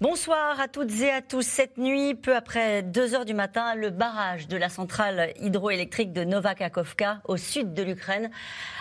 Bonsoir à toutes et à tous. Cette nuit, peu après 2 heures du matin, le barrage de la centrale hydroélectrique de Novakakovka, au sud de l'Ukraine,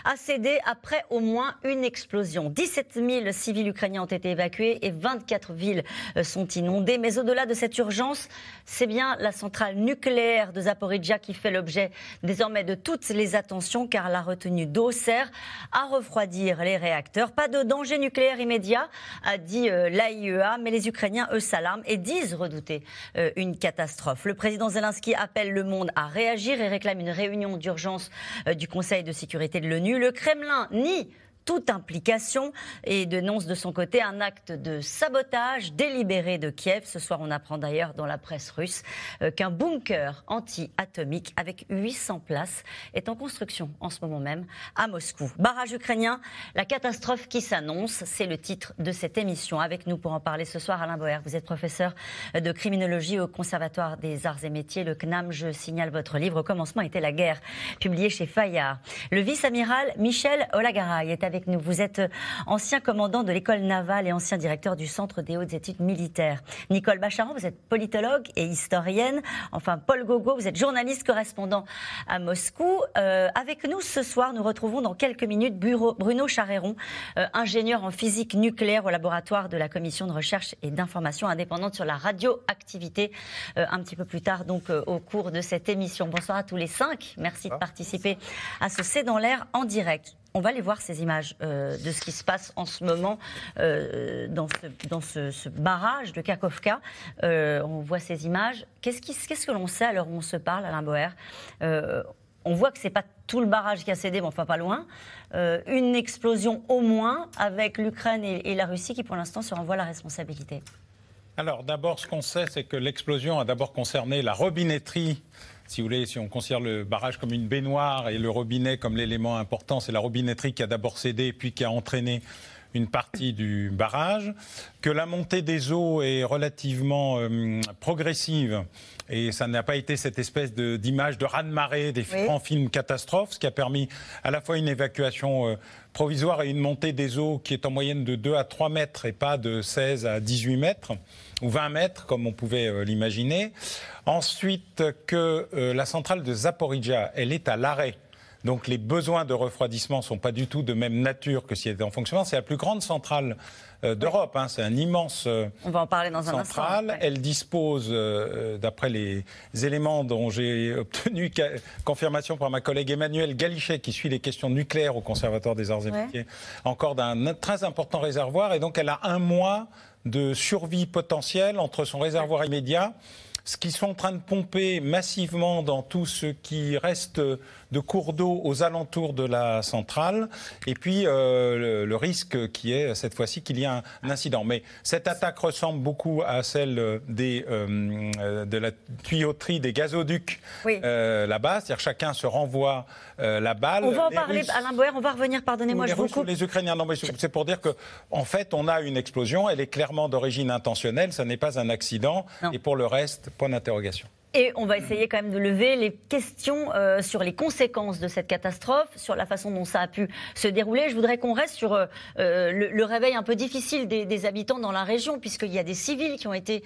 a cédé après au moins une explosion. 17 000 civils ukrainiens ont été évacués et 24 villes sont inondées. Mais au-delà de cette urgence, c'est bien la centrale nucléaire de Zaporizhia qui fait l'objet désormais de toutes les attentions car la retenue d'eau sert à refroidir les réacteurs. Pas de danger nucléaire immédiat, a dit euh, l'AIEA, mais les Ukrainiens eux s'alarment et disent redouter euh, une catastrophe. Le président Zelensky appelle le monde à réagir et réclame une réunion d'urgence euh, du Conseil de sécurité de l'ONU. Le Kremlin nie toute implication et dénonce de son côté un acte de sabotage délibéré de Kiev. Ce soir, on apprend d'ailleurs dans la presse russe euh, qu'un bunker anti-atomique avec 800 places est en construction en ce moment même à Moscou. Barrage ukrainien, la catastrophe qui s'annonce, c'est le titre de cette émission. Avec nous pour en parler ce soir, Alain Boer, vous êtes professeur de criminologie au Conservatoire des Arts et Métiers, le CNAM. Je signale votre livre commencement était la guerre, publié chez Fayard. Le vice-amiral Michel Olagaray est avec nous. Vous êtes euh, ancien commandant de l'école navale et ancien directeur du Centre des hautes études militaires. Nicole Bacharan, vous êtes politologue et historienne. Enfin, Paul Gogo, vous êtes journaliste correspondant à Moscou. Euh, avec nous ce soir, nous retrouvons dans quelques minutes Bruno Charéron, euh, ingénieur en physique nucléaire au laboratoire de la Commission de recherche et d'information indépendante sur la radioactivité. un petit peu plus tard, donc, au cours de cette émission. Bonsoir à tous les cinq. Merci de participer à ce C'est dans l'air en direct. On va aller voir ces images euh, de ce qui se passe en ce moment euh, dans, ce, dans ce, barrage de Kakovka. Euh, on voit ces images. Qu'est-ce, qu'est-ce que l'on sait alors où on se parle, Alain Boer? On voit que ce n'est pas tout le barrage qui a cédé, mais enfin pas loin. une explosion au moins avec l'Ukraine et la Russie qui pour l'instant se renvoient la responsabilité. Alors d'abord, ce qu'on sait, c'est que l'explosion a d'abord concerné la robinetterie si vous voulez, si on considère le barrage comme une baignoire et le robinet comme l'élément important, c'est la robinetterie qui a d'abord cédé puis qui a entraîné une partie du barrage, que la montée des eaux est relativement euh, progressive et ça n'a pas été cette espèce d'image de, raz-de-marée des grands films catastrophes, ce qui a permis à la fois une évacuation euh, provisoire et une montée des eaux qui est en moyenne de 2 à 3 mètres et pas de 16 à 18 mètres ou 20 mètres comme on pouvait euh, l'imaginer. Ensuite, que la centrale de Zaporizhia, elle est à l'arrêt donc les besoins de refroidissement ne sont pas du tout de même nature que si elle était en fonctionnement. C'est la plus grande centrale euh, d'Europe. Hein. C'est un immense euh, On va en parler dans un centrale. Instant, Elle dispose, euh, d'après les éléments dont j'ai obtenu confirmation par ma collègue Emmanuel Galichet, qui suit les questions nucléaires au Conservatoire des Arts et Métiers, encore d'un très important réservoir. Et donc elle a un mois de survie potentielle entre son réservoir immédiat ce qu'ils sont en train de pomper massivement dans tout ce qui reste de cours d'eau aux alentours de la centrale, et puis euh, le, risque qui est cette fois-ci qu'il y ait un, incident. Mais cette attaque ressemble beaucoup à celle des, euh, de la tuyauterie des gazoducs euh, là-bas, c'est-à-dire chacun se renvoie la balle. On va en parler, Alain Boer, on va revenir, pardonnez-moi, je vous coupe. Les Ukrainiens, non, mais c'est pour dire que en fait, on a une explosion, elle est clairement d'origine intentionnelle, ça n'est pas un accident, et pour le reste, point d'interrogation. Et on va essayer quand même de lever les questions euh, sur les conséquences de cette catastrophe, sur la façon dont ça a pu se dérouler. Je voudrais qu'on reste sur euh, euh, le, réveil un peu difficile des, habitants dans la région, puisqu'il y a des civils qui ont été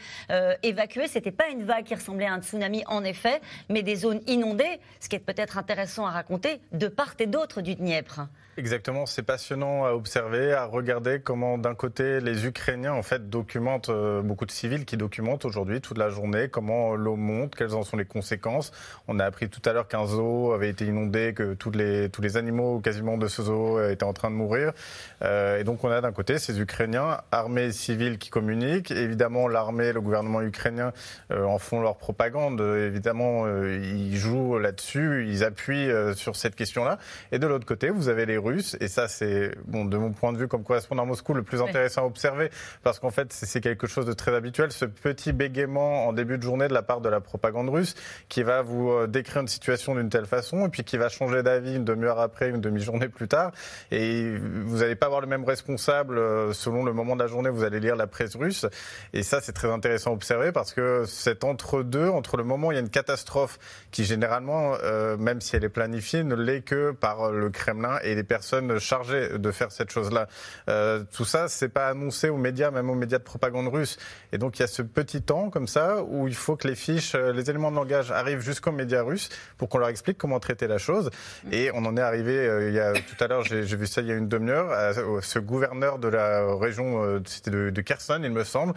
évacués. Ce n'était pas une vague qui ressemblait à un tsunami, en effet, mais des zones inondées, ce qui est peut-être intéressant à raconter, de part et d'autre du Dniepr. Exactement, c'est passionnant à observer, à regarder comment d'un côté les Ukrainiens en fait documentent euh, beaucoup de civils qui documentent aujourd'hui toute la journée comment l'eau monte, quelles en sont les conséquences. On a appris tout à l'heure qu'un zoo avait été inondé, que tous les tous les animaux quasiment de ce zoo étaient en train de mourir. Euh, et donc on a d'un côté ces Ukrainiens armés et civils qui communiquent. Évidemment l'armée, le gouvernement ukrainien euh, en font leur propagande. Évidemment ils jouent là-dessus, ils appuient sur cette question-là. Et de l'autre côté vous avez les Russes. Et ça, c'est, bon, de mon point de vue comme correspondant à Moscou, le plus intéressant à observer. Parce qu'en fait, c'est quelque chose de très habituel. Ce petit bégaiement en début de journée de la part de la, propagande russe, qui va vous décrire une situation d'une telle façon, et puis qui va changer d'avis une demi-heure après, une demi-journée plus tard. Et vous n'allez pas avoir le même responsable selon le moment de la journée, vous allez lire la presse russe. Et ça, c'est très intéressant à observer parce que c'est entre-deux, entre le moment où il y a une catastrophe qui généralement, même si elle est planifiée, ne l'est que par le Kremlin et les personnes chargées de faire cette chose-là. Euh, tout ça, c'est pas annoncé aux médias, même aux médias de propagande russe. Et donc il y a ce petit temps comme ça où il faut que les fiches, euh, les éléments de langage arrivent jusqu'aux médias russes pour qu'on leur explique comment traiter la chose. Et on en est arrivé euh, il y a tout à l'heure, j'ai vu ça il y a une demi-heure, à ce gouverneur de la région c'était de, de, Kherson, il me semble,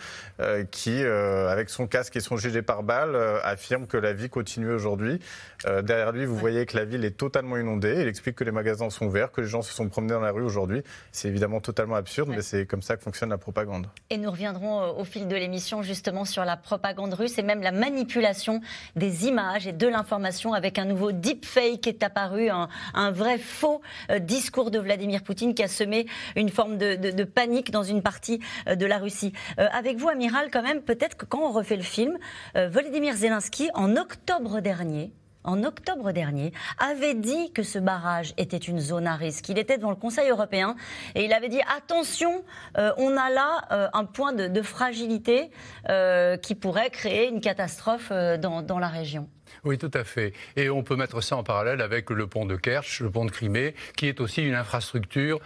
qui, avec son casque et son gilet pare-balles, affirme que la vie continue aujourd'hui. derrière lui, vous voyez que la ville est totalement inondée. Il explique que les magasins sont ouverts, que les gens se sont promenés dans la rue aujourd'hui. C'est évidemment totalement absurde, mais c'est comme ça que fonctionne la propagande. Et nous reviendrons euh, au fil de l'émission justement sur la propagande russe et même la manipulation des images et de l'information avec un nouveau deepfake qui est apparu, un, vrai faux euh, discours de Vladimir Poutine qui a semé une forme de, panique dans une partie euh, de la Russie. avec vous, Amiral, quand même, peut-être que quand on refait le film, Volodymyr Zelensky, en octobre dernier, en octobre dernier, avait dit que ce barrage était une zone à risque. Il était devant le Conseil européen et il avait dit attention, euh, on a là euh, un point de, fragilité euh, qui pourrait créer une catastrophe dans la région. Oui, tout à fait. Et on peut mettre ça en parallèle avec le pont de Kerch, le pont de Crimée, qui est aussi une infrastructure.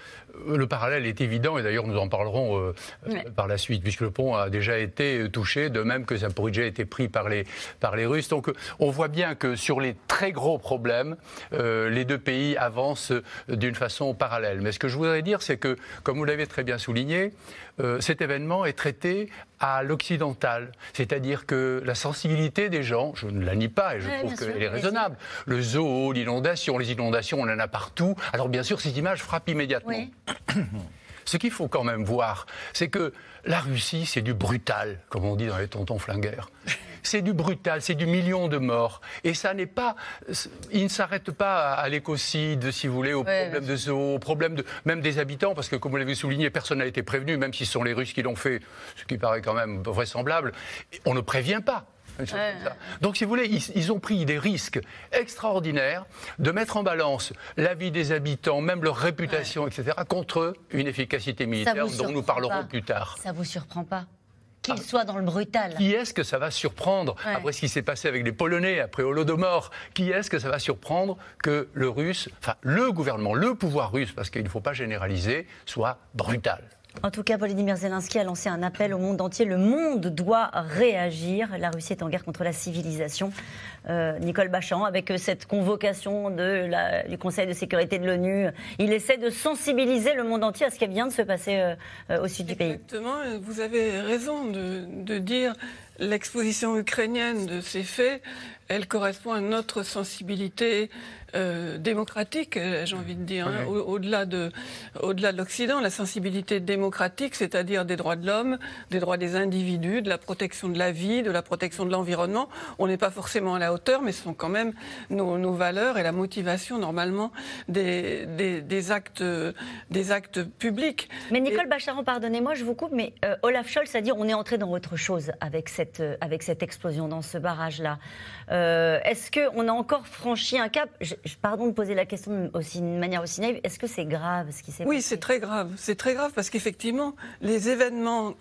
Le parallèle est évident, et d'ailleurs nous en parlerons euh, par la suite, puisque le pont a déjà été touché, de même que Zaporizhzhia a été pris par les, par les Russes. Donc on voit bien que sur les très gros problèmes, euh, les deux pays avancent d'une façon parallèle. Mais ce que je voudrais dire, c'est que, comme vous l'avez très bien souligné, euh, cet événement est traité à l'occidental. C'est-à-dire que la sensibilité des gens, je ne la nie pas et je trouve qu'elle est raisonnable. Le zoo, l'inondation, les inondations, on en a partout. Alors bien sûr, cette image frappe immédiatement. Ce qu'il faut quand même voir, c'est que la Russie, c'est du brutal, comme on dit dans les tontons flingueurs. C'est du brutal, c'est du million de morts. Et ça n'est pas. Il ne s'arrête pas à l'écocide, si vous voulez, au problème de zoo, au problème de, même des habitants, parce que, comme vous l'avez souligné, personne n'a été prévenu, même si ce sont les Russes qui l'ont fait, ce qui paraît quand même vraisemblable. On ne prévient pas. Donc, si vous voulez, ils, ont pris des risques extraordinaires de mettre en balance la vie des habitants, même leur réputation, etc., contre une efficacité militaire dont nous parlerons plus tard. Ça vous surprend pas qu'il ah. soit dans le brutal. Qui est-ce que ça va surprendre après ce qui s'est passé avec les Polonais, après Holodomor? Qui est-ce que ça va surprendre que le russe, enfin le gouvernement, le pouvoir russe, parce qu'il ne faut pas généraliser, soit brutal? En tout cas, Volodymyr Zelensky a lancé un appel au monde entier. Le monde doit réagir. La Russie est en guerre contre la civilisation. Euh, Nicole Bachan, avec cette convocation du Conseil de sécurité de l'ONU, il essaie de sensibiliser le monde entier à ce qui vient de se passer euh, euh, au sud du pays. Exactement. Vous avez raison de, de dire l'exposition ukrainienne de ces faits, elle correspond à notre sensibilité euh, démocratique, euh, j'ai envie de dire, hein, au-delà de, au-delà de l'Occident, la sensibilité démocratique, c'est-à-dire des droits de l'homme, des droits des individus, de la protection de la vie, de la protection de l'environnement. On n'est pas forcément à la hauteur, mais ce sont quand même nos, nos valeurs et la motivation normalement des, des, des actes, des actes publics. Mais Nicole Bacharan, pardonnez-moi, je vous coupe, mais euh, Olaf Scholz a dit on est entré dans autre chose avec cette, avec cette explosion dans ce barrage-là. est-ce qu'on a encore franchi un cap? Pardon de poser la question aussi d'une manière aussi naïve, est-ce que c'est grave ce qui s'est passé Oui, c'est très grave. C'est très grave parce qu'effectivement, les événements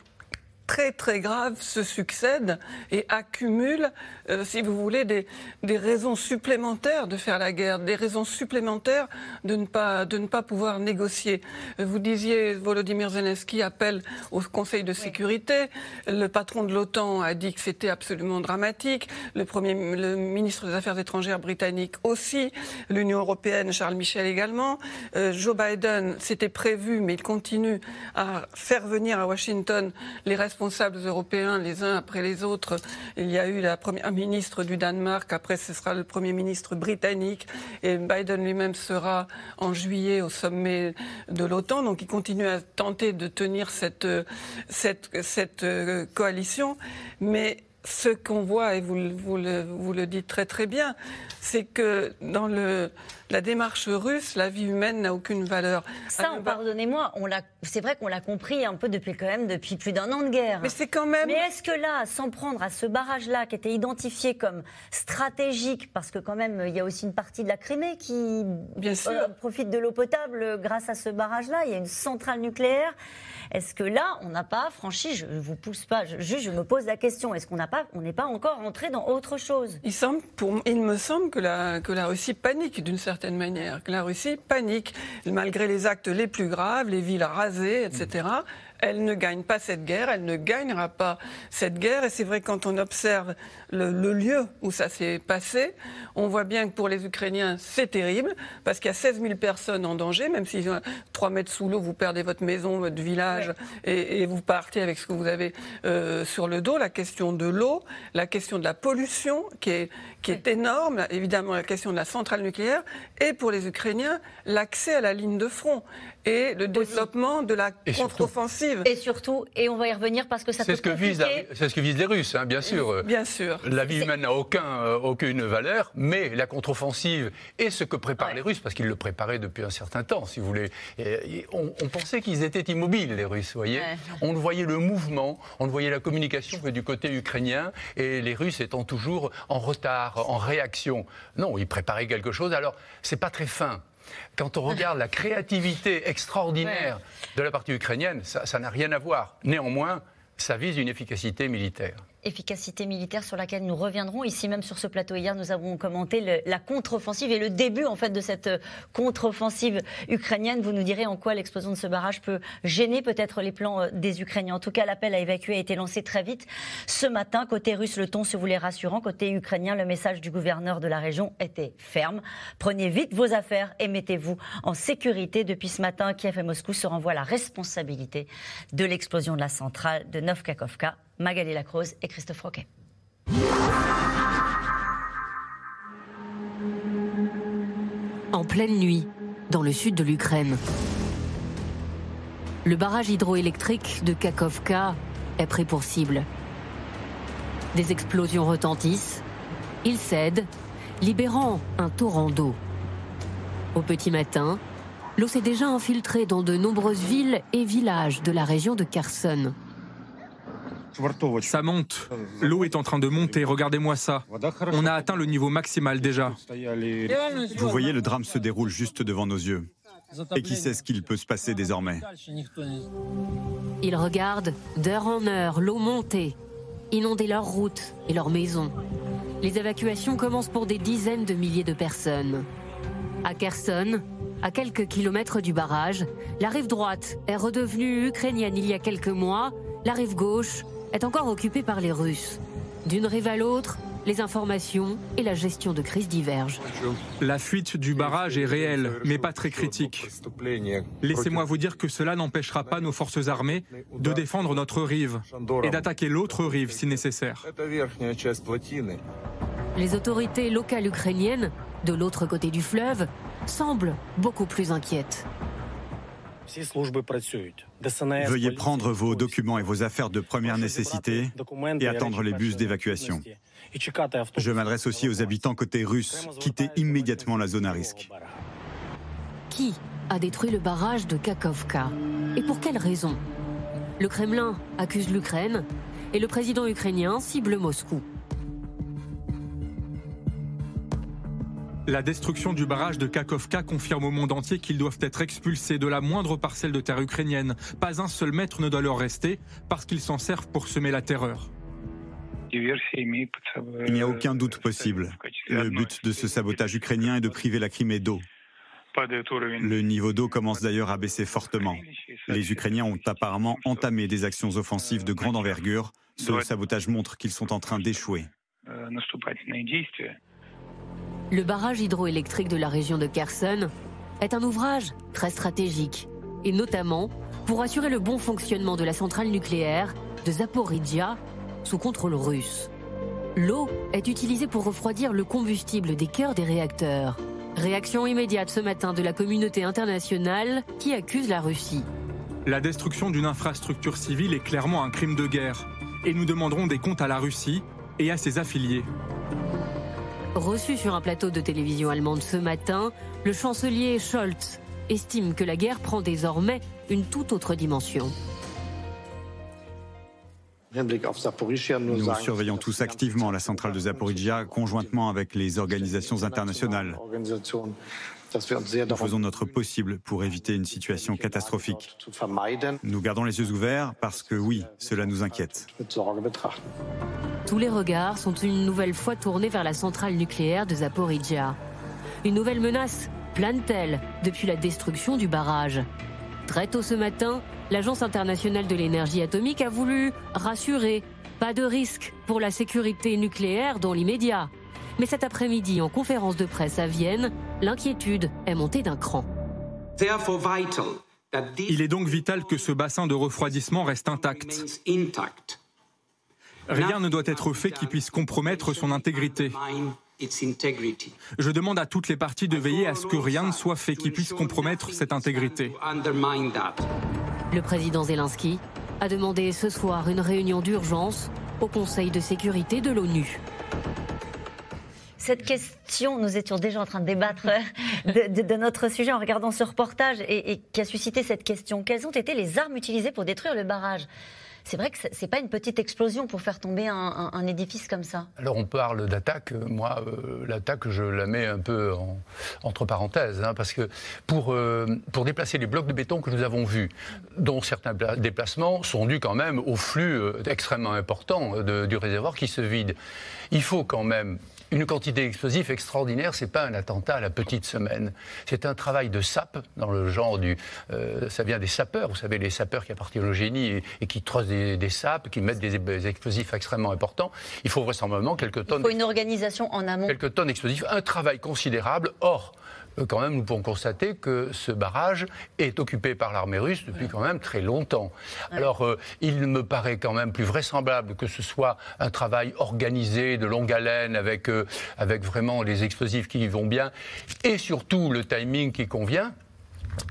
très très graves se succèdent et accumulent, euh, si vous voulez, des, des, raisons supplémentaires de faire la guerre, des raisons supplémentaires de ne pas, de ne pas pouvoir négocier. Vous disiez, Volodymyr Zelensky appelle au Conseil de sécurité. Le patron de l'OTAN a dit que c'était absolument dramatique. Le, premier, le ministre des Affaires étrangères britannique aussi. L'Union européenne, Charles Michel également. Euh, Joe Biden, c'était prévu, mais il continue à faire venir à Washington les responsables responsables européens, les uns après les autres. Il y a eu la première ministre du Danemark, après ce sera le premier ministre britannique, et Biden lui-même sera en juillet au sommet de l'OTAN. Donc il continue à tenter de tenir cette, cette, euh, coalition. Mais ce qu'on voit, et vous, vous, le, vous, le, dites très très bien, c'est que dans le, la démarche russe, la vie humaine n'a aucune valeur. Ça, pardonnez-moi, c'est vrai qu'on l'a compris un peu depuis quand même depuis plus d'un an de guerre. Mais c'est quand même. Mais est-ce que là, s'en prendre à ce barrage-là, qui était identifié comme stratégique, parce que quand même il y a aussi une partie de la Crimée qui Bien sûr. Euh, profite de l'eau potable grâce à ce barrage-là, il y a une centrale nucléaire. Est-ce que là, on n'a pas franchi, je ne vous pousse pas, je, juste je me pose la question, est-ce qu'on n'a pas, on n'est pas encore entré dans autre chose? Il, semble, pour, il me semble que la, que la Russie panique d'une certaine manière, que la Russie panique, malgré les actes les plus graves, les villes rasées, etc. Elle ne gagne pas cette guerre, elle ne gagnera pas cette guerre. Et c'est vrai, quand on observe le, lieu où ça s'est passé, on voit bien que pour les Ukrainiens, c'est terrible, parce qu'il y a 16 000 personnes en danger, même si 3 mètres sous l'eau, vous perdez votre maison, votre village, et, vous partez avec ce que vous avez euh, sur le dos. La question de l'eau, la question de la pollution, qui est, qui est énorme, évidemment la question de la centrale nucléaire, et pour les Ukrainiens, l'accès à la ligne de front et le développement de la contre-offensive. Et surtout, et on va y revenir parce que ça C'est ce, que vise c'est ce que visent les Russes, hein, bien sûr. Bien sûr. La vie humaine n'a aucun, euh, aucune valeur, mais la contre-offensive et ce que préparent les Russes, parce qu'ils le préparaient depuis un certain temps, si vous voulez. on, pensait qu'ils étaient immobiles, les Russes, vous voyez. On voyait le mouvement, on voyait la communication que du côté ukrainien, et les Russes étant toujours en retard, en réaction. Non, ils préparaient quelque chose. Alors, c'est pas très fin. Quand on regarde la créativité extraordinaire de la partie ukrainienne, ça n'a rien à voir. Néanmoins, ça vise une efficacité militaire efficacité militaire sur laquelle nous reviendrons. Ici même sur ce plateau hier, nous avons commenté la contre-offensive et le début en fait de cette euh, contre-offensive ukrainienne. Vous nous direz en quoi l'explosion de ce barrage peut gêner peut-être les plans euh, des Ukrainiens. En tout cas, l'appel à évacuer a été lancé très vite ce matin. Côté russe, le ton se voulait rassurant. Côté ukrainien, le message du gouverneur de la région était ferme. Prenez vite vos affaires et mettez-vous en sécurité. Depuis ce matin, Kiev et Moscou se renvoient la responsabilité de l'explosion de la centrale de Novkakovka Magali Lacrose et Christophe Roquet. En pleine nuit, dans le sud de l'Ukraine, le barrage hydroélectrique de Kakovka est pris pour cible. Des explosions retentissent, il cède, libérant un torrent d'eau. Au petit matin, l'eau s'est déjà infiltrée dans de nombreuses villes et villages de la région de Kherson. Ça monte. L'eau est en train de monter. Regardez-moi ça. On a atteint le niveau maximal déjà. Vous voyez, le drame se déroule juste devant nos yeux. Et qui sait ce qu'il peut se passer désormais? Ils regardent d'heure en heure l'eau monter, inonder leurs routes et leurs maisons. Les évacuations commencent pour des dizaines de milliers de personnes. À Kherson, à quelques kilomètres du barrage, la rive droite est redevenue ukrainienne il y a quelques mois, la rive gauche est encore occupée par les Russes. D'une rive à l'autre, les informations et la gestion de crise divergent. La fuite du barrage est réelle, mais pas très critique. Laissez-moi vous dire que cela n'empêchera pas nos forces armées de défendre notre rive et d'attaquer l'autre rive si nécessaire. Les autorités locales ukrainiennes, de l'autre côté du fleuve, semblent beaucoup plus inquiètes. Veuillez prendre vos documents et vos affaires de première nécessité et attendre les bus d'évacuation. Je m'adresse aussi aux habitants côté russe. Quittez immédiatement la zone à risque. Qui a détruit le barrage de Kakovka Et pour quelle raison? Le Kremlin accuse l'Ukraine et le président ukrainien cible Moscou. La destruction du barrage de Kakovka confirme au monde entier qu'ils doivent être expulsés de la moindre parcelle de terre ukrainienne. Pas un seul mètre ne doit leur rester parce qu'ils s'en servent pour semer la terreur. Il n'y a aucun doute possible. Le but de ce sabotage ukrainien est de priver la Crimée d'eau. Le niveau d'eau commence d'ailleurs à baisser fortement. Les Ukrainiens ont apparemment entamé des actions offensives de grande envergure. Ce sabotage montre qu'ils sont en train d'échouer. Le barrage hydroélectrique de la région de Kherson est un ouvrage très stratégique, et notamment pour assurer le bon fonctionnement de la centrale nucléaire de Zaporizhia sous contrôle russe. L'eau est utilisée pour refroidir le combustible des cœurs des réacteurs. Réaction immédiate ce matin de la communauté internationale qui accuse la Russie. La destruction d'une infrastructure civile est clairement un crime de guerre. Et nous demanderons des comptes à la Russie et à ses affiliés. Reçu sur un plateau de télévision allemande ce matin, le chancelier Scholz estime que la guerre prend désormais une toute autre dimension. Nous surveillons tous activement la centrale de Zaporizhia conjointement avec les organisations internationales. Nous faisons notre possible pour éviter une situation catastrophique. Nous gardons les yeux ouverts parce que oui, cela nous inquiète. Tous les regards sont une nouvelle fois tournés vers la centrale nucléaire de Zaporizhia. Une nouvelle menace plane-t-elle depuis la destruction du barrage Très tôt ce matin, l'Agence internationale de l'énergie atomique a voulu rassurer. Pas de risque pour la sécurité nucléaire dans l'immédiat. Mais cet après-midi, en conférence de presse à Vienne, l'inquiétude est montée d'un cran. Il est donc vital que ce bassin de refroidissement reste intact. Rien ne doit être fait qui puisse compromettre son intégrité. Je demande à toutes les parties de veiller à ce que rien ne soit fait qui puisse compromettre cette intégrité. Le président Zelensky a demandé ce soir une réunion d'urgence au Conseil de sécurité de l'ONU. Cette question, nous étions déjà en train de débattre de, notre sujet en regardant ce reportage et qui a suscité cette question. Quelles ont été les armes utilisées pour détruire le barrage? C'est vrai que c'est pas une petite explosion pour faire tomber un, édifice comme ça. Alors on parle d'attaque. Moi, euh, l'attaque, je la mets un peu entre parenthèses, hein, parce que pour, euh, pour déplacer les blocs de béton que nous avons vus, dont certains déplacements sont dus quand même au flux euh, extrêmement important du réservoir qui se vide, il faut quand même une quantité d'explosifs extraordinaire, c'est pas un attentat à la petite semaine. C'est un travail de sape, dans le genre du. Euh, ça vient des sapeurs, vous savez, les sapeurs qui appartiennent au génie et, qui trossent des, sapes, qui mettent des, explosifs extrêmement importants. Il faut vraisemblablement quelques tonnes. Il faut une organisation en amont. Quelques tonnes d'explosifs, un travail considérable. Or, quand même, nous pouvons constater que ce barrage est occupé par l'armée russe depuis quand même très longtemps. Alors, euh, il me paraît quand même plus vraisemblable que ce soit un travail organisé, de longue haleine, avec, euh, avec vraiment les explosifs qui y vont bien, et surtout le timing qui convient.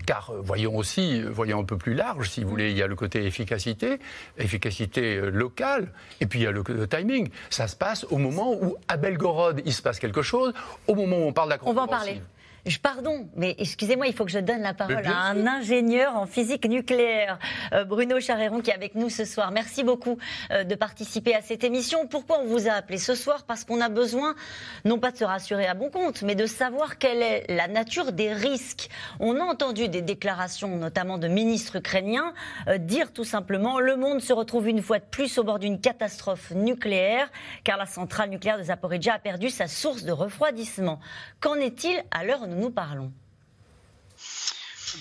Car voyons aussi, voyons un peu plus large, si vous voulez, il y a le côté efficacité, efficacité locale, et puis il y a le, timing. Ça se passe au moment où à Belgorod il se passe quelque chose, au moment où on parle d'accord. On va en parler. Je, pardon, mais excusez-moi, il faut que je donne la parole à un ingénieur en physique nucléaire, euh, Bruno Charéron, qui est avec nous ce soir. Merci beaucoup euh, de participer à cette émission. Pourquoi on vous a appelé ce soir? Parce qu'on a besoin, non pas de se rassurer à bon compte, mais de savoir quelle est la nature des risques. On a entendu des déclarations, notamment de ministres ukrainiens, euh, dire tout simplement le monde se retrouve une fois de plus au bord d'une catastrophe nucléaire, car la centrale nucléaire de Zaporizhia a perdu sa source de refroidissement. Qu'en est-il à l'heure où nous parlons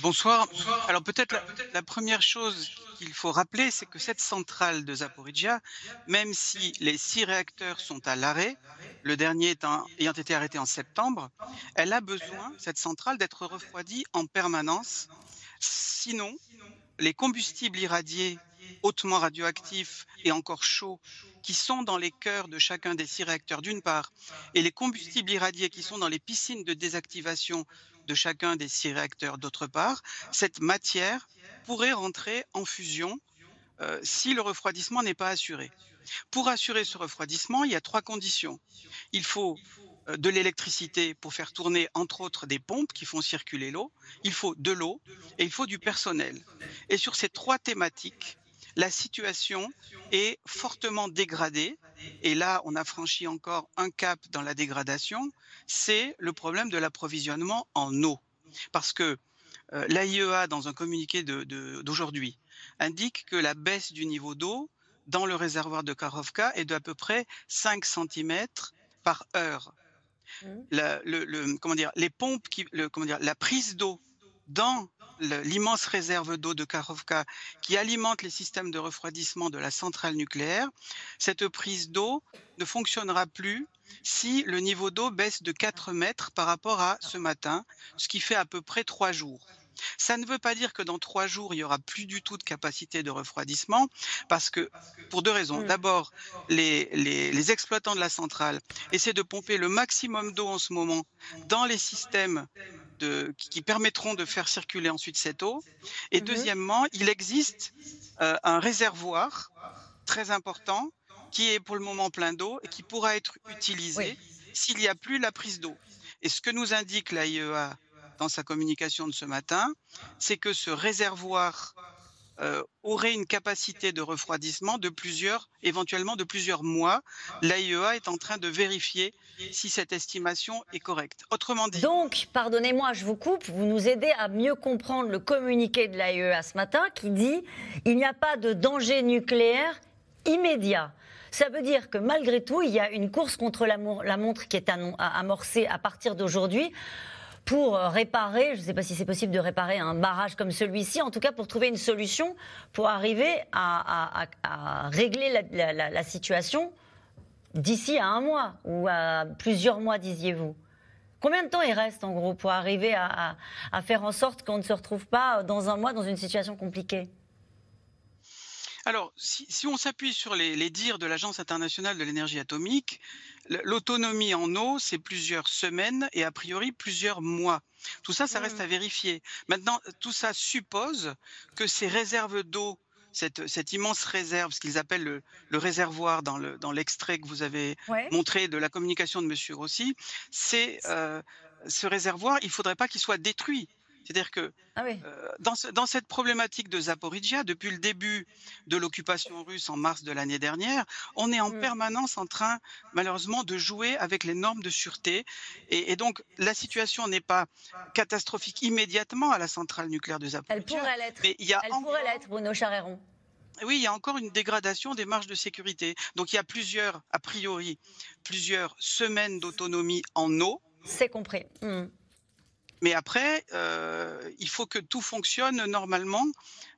Bonsoir. Alors peut-être la, première chose qu'il faut rappeler, c'est que cette centrale de Zaporizhia, même si les six réacteurs sont à l'arrêt, le dernier ayant été arrêté en septembre, elle a besoin, cette centrale, d'être refroidie en permanence. Sinon, les combustibles irradiés hautement radioactifs et encore chauds qui sont dans les cœurs de chacun des six réacteurs d'une part, et les combustibles irradiés qui sont dans les piscines de désactivation de chacun des six réacteurs d'autre part, cette matière pourrait rentrer en fusion euh, si le refroidissement n'est pas assuré. Pour assurer ce refroidissement, il y a trois conditions. Il faut euh, de l'électricité pour faire tourner, entre autres, des pompes qui font circuler l'eau. Il faut de l'eau et il faut du personnel. Et sur ces trois thématiques, la situation est fortement dégradée. Et là, on a franchi encore un cap dans la dégradation, c'est le problème de l'approvisionnement en eau. Parce que euh, l'AIEA, dans un communiqué d'aujourd'hui, indique que la baisse du niveau d'eau dans le réservoir de Karovka est d'à peu près 5 cm par heure. Mmh. le, comment dire, les pompes, qui, comment dire, la prise d'eau dans l'immense réserve d'eau de Karovka qui alimente les systèmes de refroidissement de la centrale nucléaire, cette prise d'eau ne fonctionnera plus si le niveau d'eau baisse de 4 mètres par rapport à ce matin, ce qui fait à peu près 3 jours. Ça ne veut pas dire que dans trois jours, il y aura plus du tout de capacité de refroidissement, parce que, pour deux raisons. D'abord, les, les, exploitants de la centrale essaient de pomper le maximum d'eau en ce moment dans les systèmes qui permettront de faire circuler ensuite cette eau. Et mhm. deuxièmement, il existe euh, un réservoir très important qui est pour le moment plein d'eau et qui pourra être utilisé s'il n'y a plus la prise d'eau. Et ce que nous indique l'AIEA dans sa communication de ce matin, c'est que ce réservoir euh, aurait une capacité de refroidissement de plusieurs, éventuellement de plusieurs mois. L'AIEA est en train de vérifier si cette estimation est correcte. Autrement dit. Donc, pardonnez-moi, je vous coupe, vous nous aidez à mieux comprendre le communiqué de l'AIEA ce matin qui dit il n'y a pas de danger nucléaire immédiat. Ça veut dire que malgré tout, il y a une course contre la, montre qui est amorcée à partir d'aujourd'hui pour réparer, je ne sais pas si c'est possible de réparer un barrage comme celui-ci, en tout cas pour trouver une solution pour arriver à, régler la, situation d'ici à un mois ou à plusieurs mois, disiez-vous. Combien de temps il reste en gros pour arriver à faire en sorte qu'on ne se retrouve pas dans un mois dans une situation compliquée? Alors, si, on s'appuie sur les, dires de l'Agence internationale de l'énergie atomique, l'autonomie en eau, c'est plusieurs semaines et a priori plusieurs mois. Tout ça, ça reste à mmh. vérifier. Maintenant, tout ça suppose que ces réserves d'eau cette, immense réserve, ce qu'ils appellent le, réservoir dans l'extrait que vous avez montré de la communication de M. Rossi, c'est euh, ce réservoir, il ne faudrait pas qu'il soit détruit. C'est-à-dire que ah euh, dans, cette problématique de Zaporizhia, depuis le début de l'occupation russe en mars de l'année dernière, on est en mmh. permanence en train, malheureusement, de jouer avec les normes de sûreté. Et, donc, la situation n'est pas catastrophique immédiatement à la centrale nucléaire de Zaporizhia. Elle pourrait l'être. Mais il y a Elle pourrait l'être, Bruno Charéron. Oui, il y a encore une dégradation des marges de sécurité. Donc, il y a plusieurs, a priori, plusieurs semaines d'autonomie en eau. C'est compris. Mmh. Mais après, euh, il faut que tout fonctionne normalement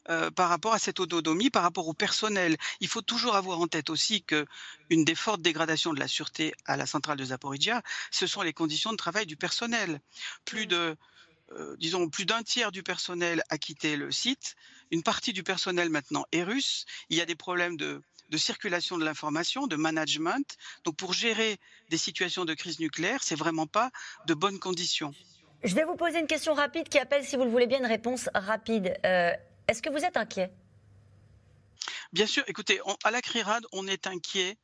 euh, par rapport à cette autonomie, par rapport au personnel. Il faut toujours avoir en tête aussi que une des fortes dégradations de la sûreté à la centrale de Zaporizhia, ce sont les conditions de travail du personnel. Plus de euh, disons, plus d'un tiers du personnel a quitté le site. Une partie du personnel maintenant est russe. Il y a des problèmes de, de circulation de l'information, de management. Donc, pour gérer des situations de crise nucléaire, c'est vraiment pas de bonnes conditions. Je vais vous poser une question rapide qui appelle, si vous le voulez bien, une réponse rapide. Euh, est-ce que vous êtes inquiet? Bien sûr, écoutez, à la CRIRAD, on est inquiet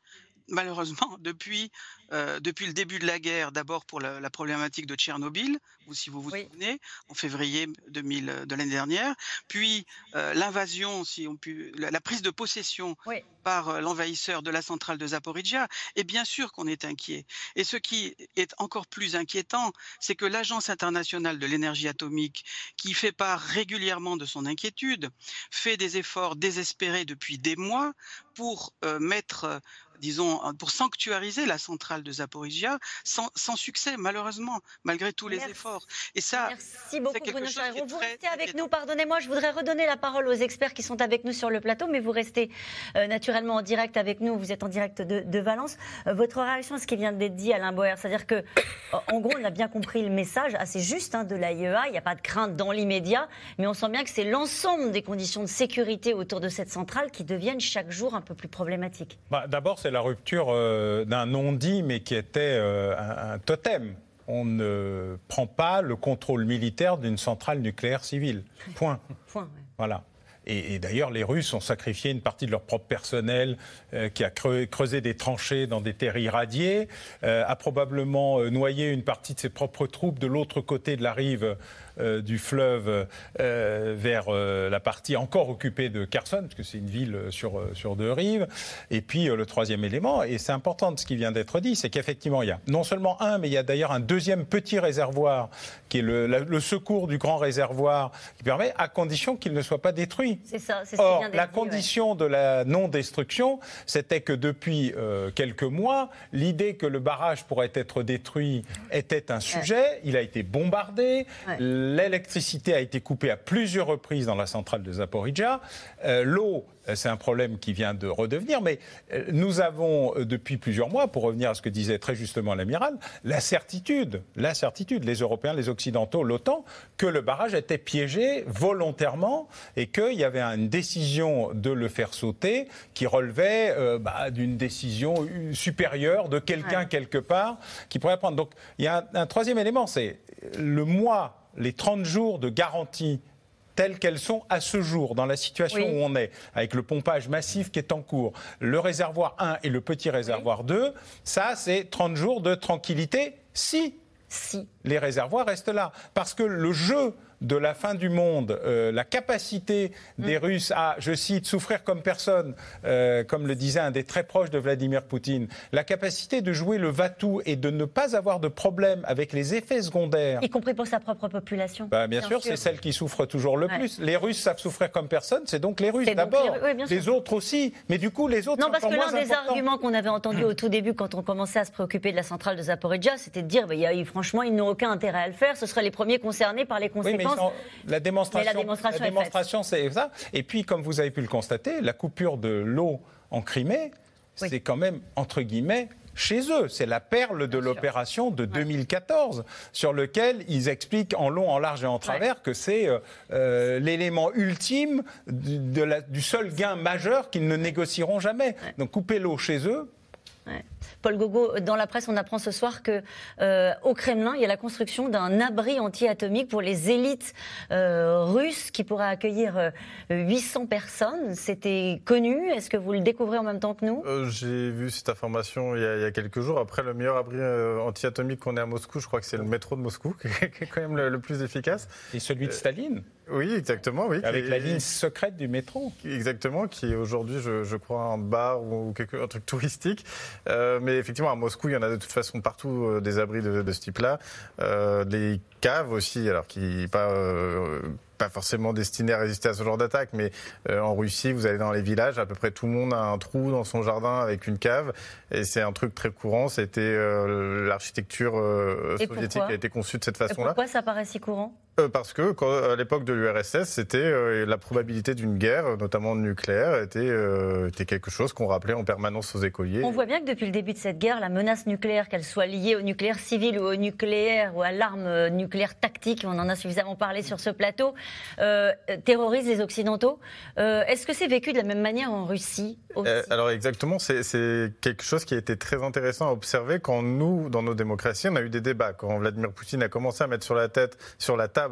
malheureusement depuis euh, depuis le début de la guerre, d'abord pour la, problématique de Tchernobyl, ou si vous vous souvenez, en février 2000 euh, de l'année dernière, puis euh, l'invasion, si on peut, la, prise de possession par l'envahisseur de la centrale de Zaporizhia, et bien sûr qu'on est inquiet. Et ce qui est encore plus inquiétant, c'est que l'Agence internationale de l'énergie atomique, qui fait part régulièrement de son inquiétude, fait des efforts désespérés depuis des mois pour mettre disons, pour sanctuariser la centrale de Zaporizhia, sans, succès, malheureusement, malgré tous les efforts. Et ça, Merci beaucoup, Bruno Vous restez avec nous, pardonnez-moi, je voudrais redonner la parole aux experts qui sont avec nous sur le plateau, mais vous restez euh, naturellement en direct avec nous, vous êtes en direct de, Valence. Euh, votre réaction à ce qui vient d'être dit, Alain Boer, c'est-à-dire que, en gros, on a bien compris le message assez juste hein, de l'AIEA, il n'y a pas de crainte dans l'immédiat, mais on sent bien que c'est l'ensemble des conditions de sécurité autour de cette centrale qui deviennent chaque jour un peu plus problématiques. Bah, D'abord, c'est la rupture euh, d'un non-dit, mais qui était euh, un, totem. On ne prend pas le contrôle militaire d'une centrale nucléaire civile. Point. Point Voilà. Et, d'ailleurs, les Russes ont sacrifié une partie de leur propre personnel euh, qui a creusé des tranchées dans des terres irradiées, a probablement noyé une partie de ses propres troupes de l'autre côté de la rive euh, du fleuve euh, vers euh, la partie encore occupée de Kherson, parce que c'est une ville sur, sur deux rives. Et puis le troisième élément, et c'est important de ce qui vient d'être dit, c'est qu'effectivement, il y a non seulement un, mais il y a d'ailleurs un deuxième petit réservoir, qui est le, le, secours du grand réservoir, qui permet, à condition qu'il ne soit pas détruit. C'est ça, c'est ce Or, qui vient la condition de la non-destruction, c'était que depuis quelques mois, l'idée que le barrage pourrait être détruit était un sujet. Il a été bombardé l'électricité a été coupée à plusieurs reprises dans la centrale de Zaporizhia. Euh, l'eau, euh, c'est un problème qui vient de redevenir, mais euh, nous avons depuis plusieurs mois, pour revenir à ce que disait très justement l'amiral, la certitude, la certitude, les Européens, les Occidentaux, l'OTAN, que le barrage était piégé volontairement et qu'il y avait une décision de le faire sauter qui relevait bah, d'une décision supérieure de quelqu'un quelque part qui pourrait prendre. Donc il y a un troisième élément, c'est le mois les 30 jours de garantie telles qu'elles sont à ce jour, dans la situation où on est, avec le pompage massif qui est en cours, le réservoir 1 et le petit réservoir 2, ça c'est 30 jours de tranquillité si, si. les réservoirs restent là. Parce que le jeu de la fin du monde, euh, la capacité des mm. Russes à, je cite, souffrir comme personne, euh, comme le disait un des très proches de Vladimir Poutine, la capacité de jouer le va-tout et de ne pas avoir de problème avec les effets secondaires. Y compris pour sa propre population. Bah, bien, sûr, c'est celle qui souffre toujours le plus. Les Russes savent souffrir comme personne, c'est donc les Russes d'abord. Les, autres aussi. Mais du coup, les autres Non, parce que l'un des arguments qu'on avait entendu au tout début quand on commençait à se préoccuper de la centrale de Zaporizhia, c'était de dire, bah, y a, franchement, ils n'ont aucun intérêt à le faire. Ce seraient les premiers concernés par les conséquences la démonstration, c'est ça. Et puis, comme vous avez pu le constater, la coupure de l'eau en Crimée, c'est quand même, entre guillemets, chez eux. C'est la perle de l'opération de 2014, sur lequel ils expliquent en long, en large et en travers que c'est euh, euh, l'élément ultime du, seul gain majeur qu'ils ne négocieront jamais. Donc couper l'eau chez eux, Paul Gogo, dans la presse, on apprend ce soir que euh, au Kremlin, il y a la construction d'un abri anti-atomique pour les élites euh, russes qui pourrait accueillir 800 euh, personnes. C'était connu. Est-ce que vous le découvrez en même temps que nous? J'ai vu cette information il y, a, quelques jours. Après, le meilleur abri anti-atomique qu'on ait à Moscou, je crois que c'est le métro de Moscou, qui est quand même le, plus efficace. Et celui de Staline? Oui, exactement. Oui, Avec la ligne secrète du métro. Exactement, qui est aujourd'hui, je, crois, un bar ou quelque, un truc touristique. mais effectivement, à Moscou, il y en a de toute façon partout euh, des abris de, ce type-là. Euh, des caves aussi, alors qui pas euh, pas forcément destinés à résister à ce genre d'attaque, mais en Russie, vous allez dans les villages, à peu près tout le monde a un trou dans son jardin avec une cave, et c'est un truc très courant. C'était l'architecture soviétique qui a été conçue de cette façon-là. Pourquoi ça paraît si courant? Euh, parce que à l'époque de l'URSS, c'était euh, la probabilité d'une guerre, notamment nucléaire, était, euh, était quelque chose qu'on rappelait en permanence aux écoliers. On voit bien que depuis le début de cette guerre, la menace nucléaire, qu'elle soit liée au nucléaire civil ou au nucléaire ou à l'arme nucléaire tactique, on en a suffisamment parlé sur ce plateau, terrorise les Occidentaux. Est-ce que c'est vécu de la même manière en Russie Alors exactement, c'est quelque chose qui a été très intéressant à observer quand nous, dans nos démocraties, on a eu des débats. Quand Vladimir Poutine a commencé à mettre sur la tête, sur la table,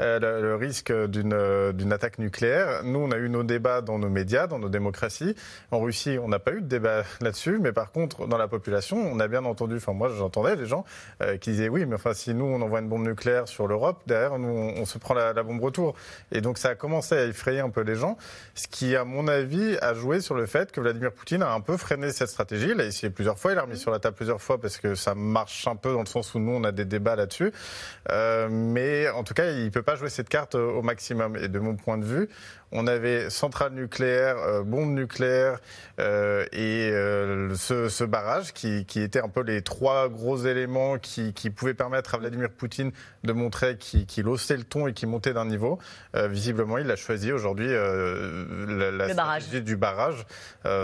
euh, le, risque euh, d'une attaque nucléaire. Nous, on a eu nos débats dans nos médias, dans nos démocraties. En Russie, on n'a pas eu de débat là-dessus, mais par contre, dans la population, on a bien entendu, enfin moi j'entendais les gens euh, qui disaient oui, mais enfin si nous on envoie une bombe nucléaire sur l'Europe, derrière nous on, se prend la, bombe retour. Et donc ça a commencé à effrayer un peu les gens, ce qui à mon avis a joué sur le fait que Vladimir Poutine a un peu freiné cette stratégie. Il a essayé plusieurs fois, il a remis sur la table plusieurs fois parce que ça marche un peu dans le sens où nous on a des débats là-dessus. mais en tout cas, il ne peut pas jouer cette carte euh, au maximum. Et de mon point de vue, on avait centrale nucléaire, euh, bombe nucléaire euh, et ce, barrage qui, était un peu les trois gros éléments qui, pouvaient permettre à Vladimir Poutine de montrer qu'il haussait le ton et qu'il montait d'un niveau. visiblement, il a choisi aujourd'hui la, stratégie du barrage,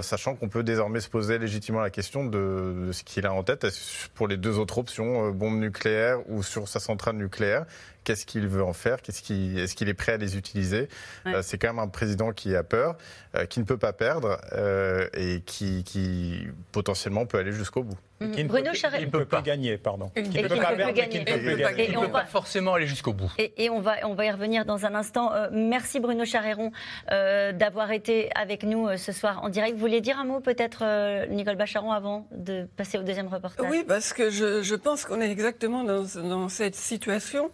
sachant qu'on peut désormais se poser légitimement la question de, de ce qu'il a en tête pour les deux autres options, bombe nucléaire ou sur sa centrale nucléaire? Qu'est-ce qu'il veut en faire, qu'est-ce qui, est-ce qu'il est prêt à les utiliser. Euh, c'est quand même un président qui a peur, euh, qui ne peut pas perdre euh, et qui, qui, potentiellement peut aller jusqu'au bout. Mhm. Qui ne Bruno peut, il peut pas gagner, pardon. Il ne peut, pas perdre, il ne peut, pas forcément aller jusqu'au bout. Et, on, va, on va y revenir dans un instant. merci Bruno Charéron d'avoir été avec nous ce soir en direct. Vous voulez dire un mot peut-être, Nicole Bacharon, avant de passer au deuxième reportage? Oui, parce que je, je pense qu'on est exactement dans, dans cette situation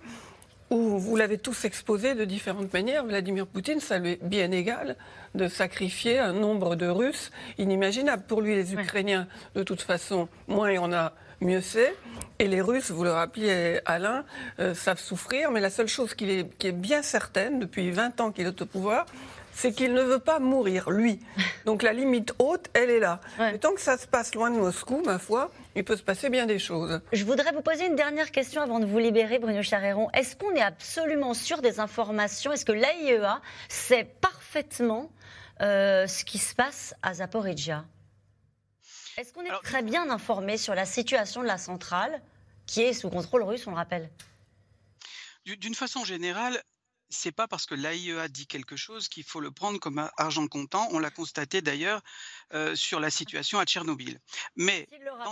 où vous l'avez tous exposé de différentes manières. Vladimir Poutine, ça lui est bien égal de sacrifier un nombre de Russes inimaginable. Pour lui, les Ukrainiens, de toute façon, moins il y en a, mieux c'est. Et les Russes, vous le rappeliez, Alain, euh, savent souffrir. Mais la seule chose qui est, qui est bien certaine, depuis 20 ans qu'il est au pouvoir, c'est qu'il ne veut pas mourir, lui. Donc la limite haute, elle est là. Mais tant que ça se passe loin de Moscou, ma foi, il peut se passer bien des choses. Je voudrais vous poser une dernière question avant de vous libérer, Bruno Charéron. Est-ce qu'on est absolument sûr des informations? Est-ce que l'AIEA sait parfaitement euh, ce qui se passe à Zaporizhia? Est-ce qu'on est très bien informé sur la situation de la centrale, qui est sous contrôle russe, on le rappelle? D'une façon générale, c'est pas parce que l'AIEA dit quelque chose qu'il faut le prendre comme argent comptant. On l'a constaté d'ailleurs euh, sur la situation à Tchernobyl. Mais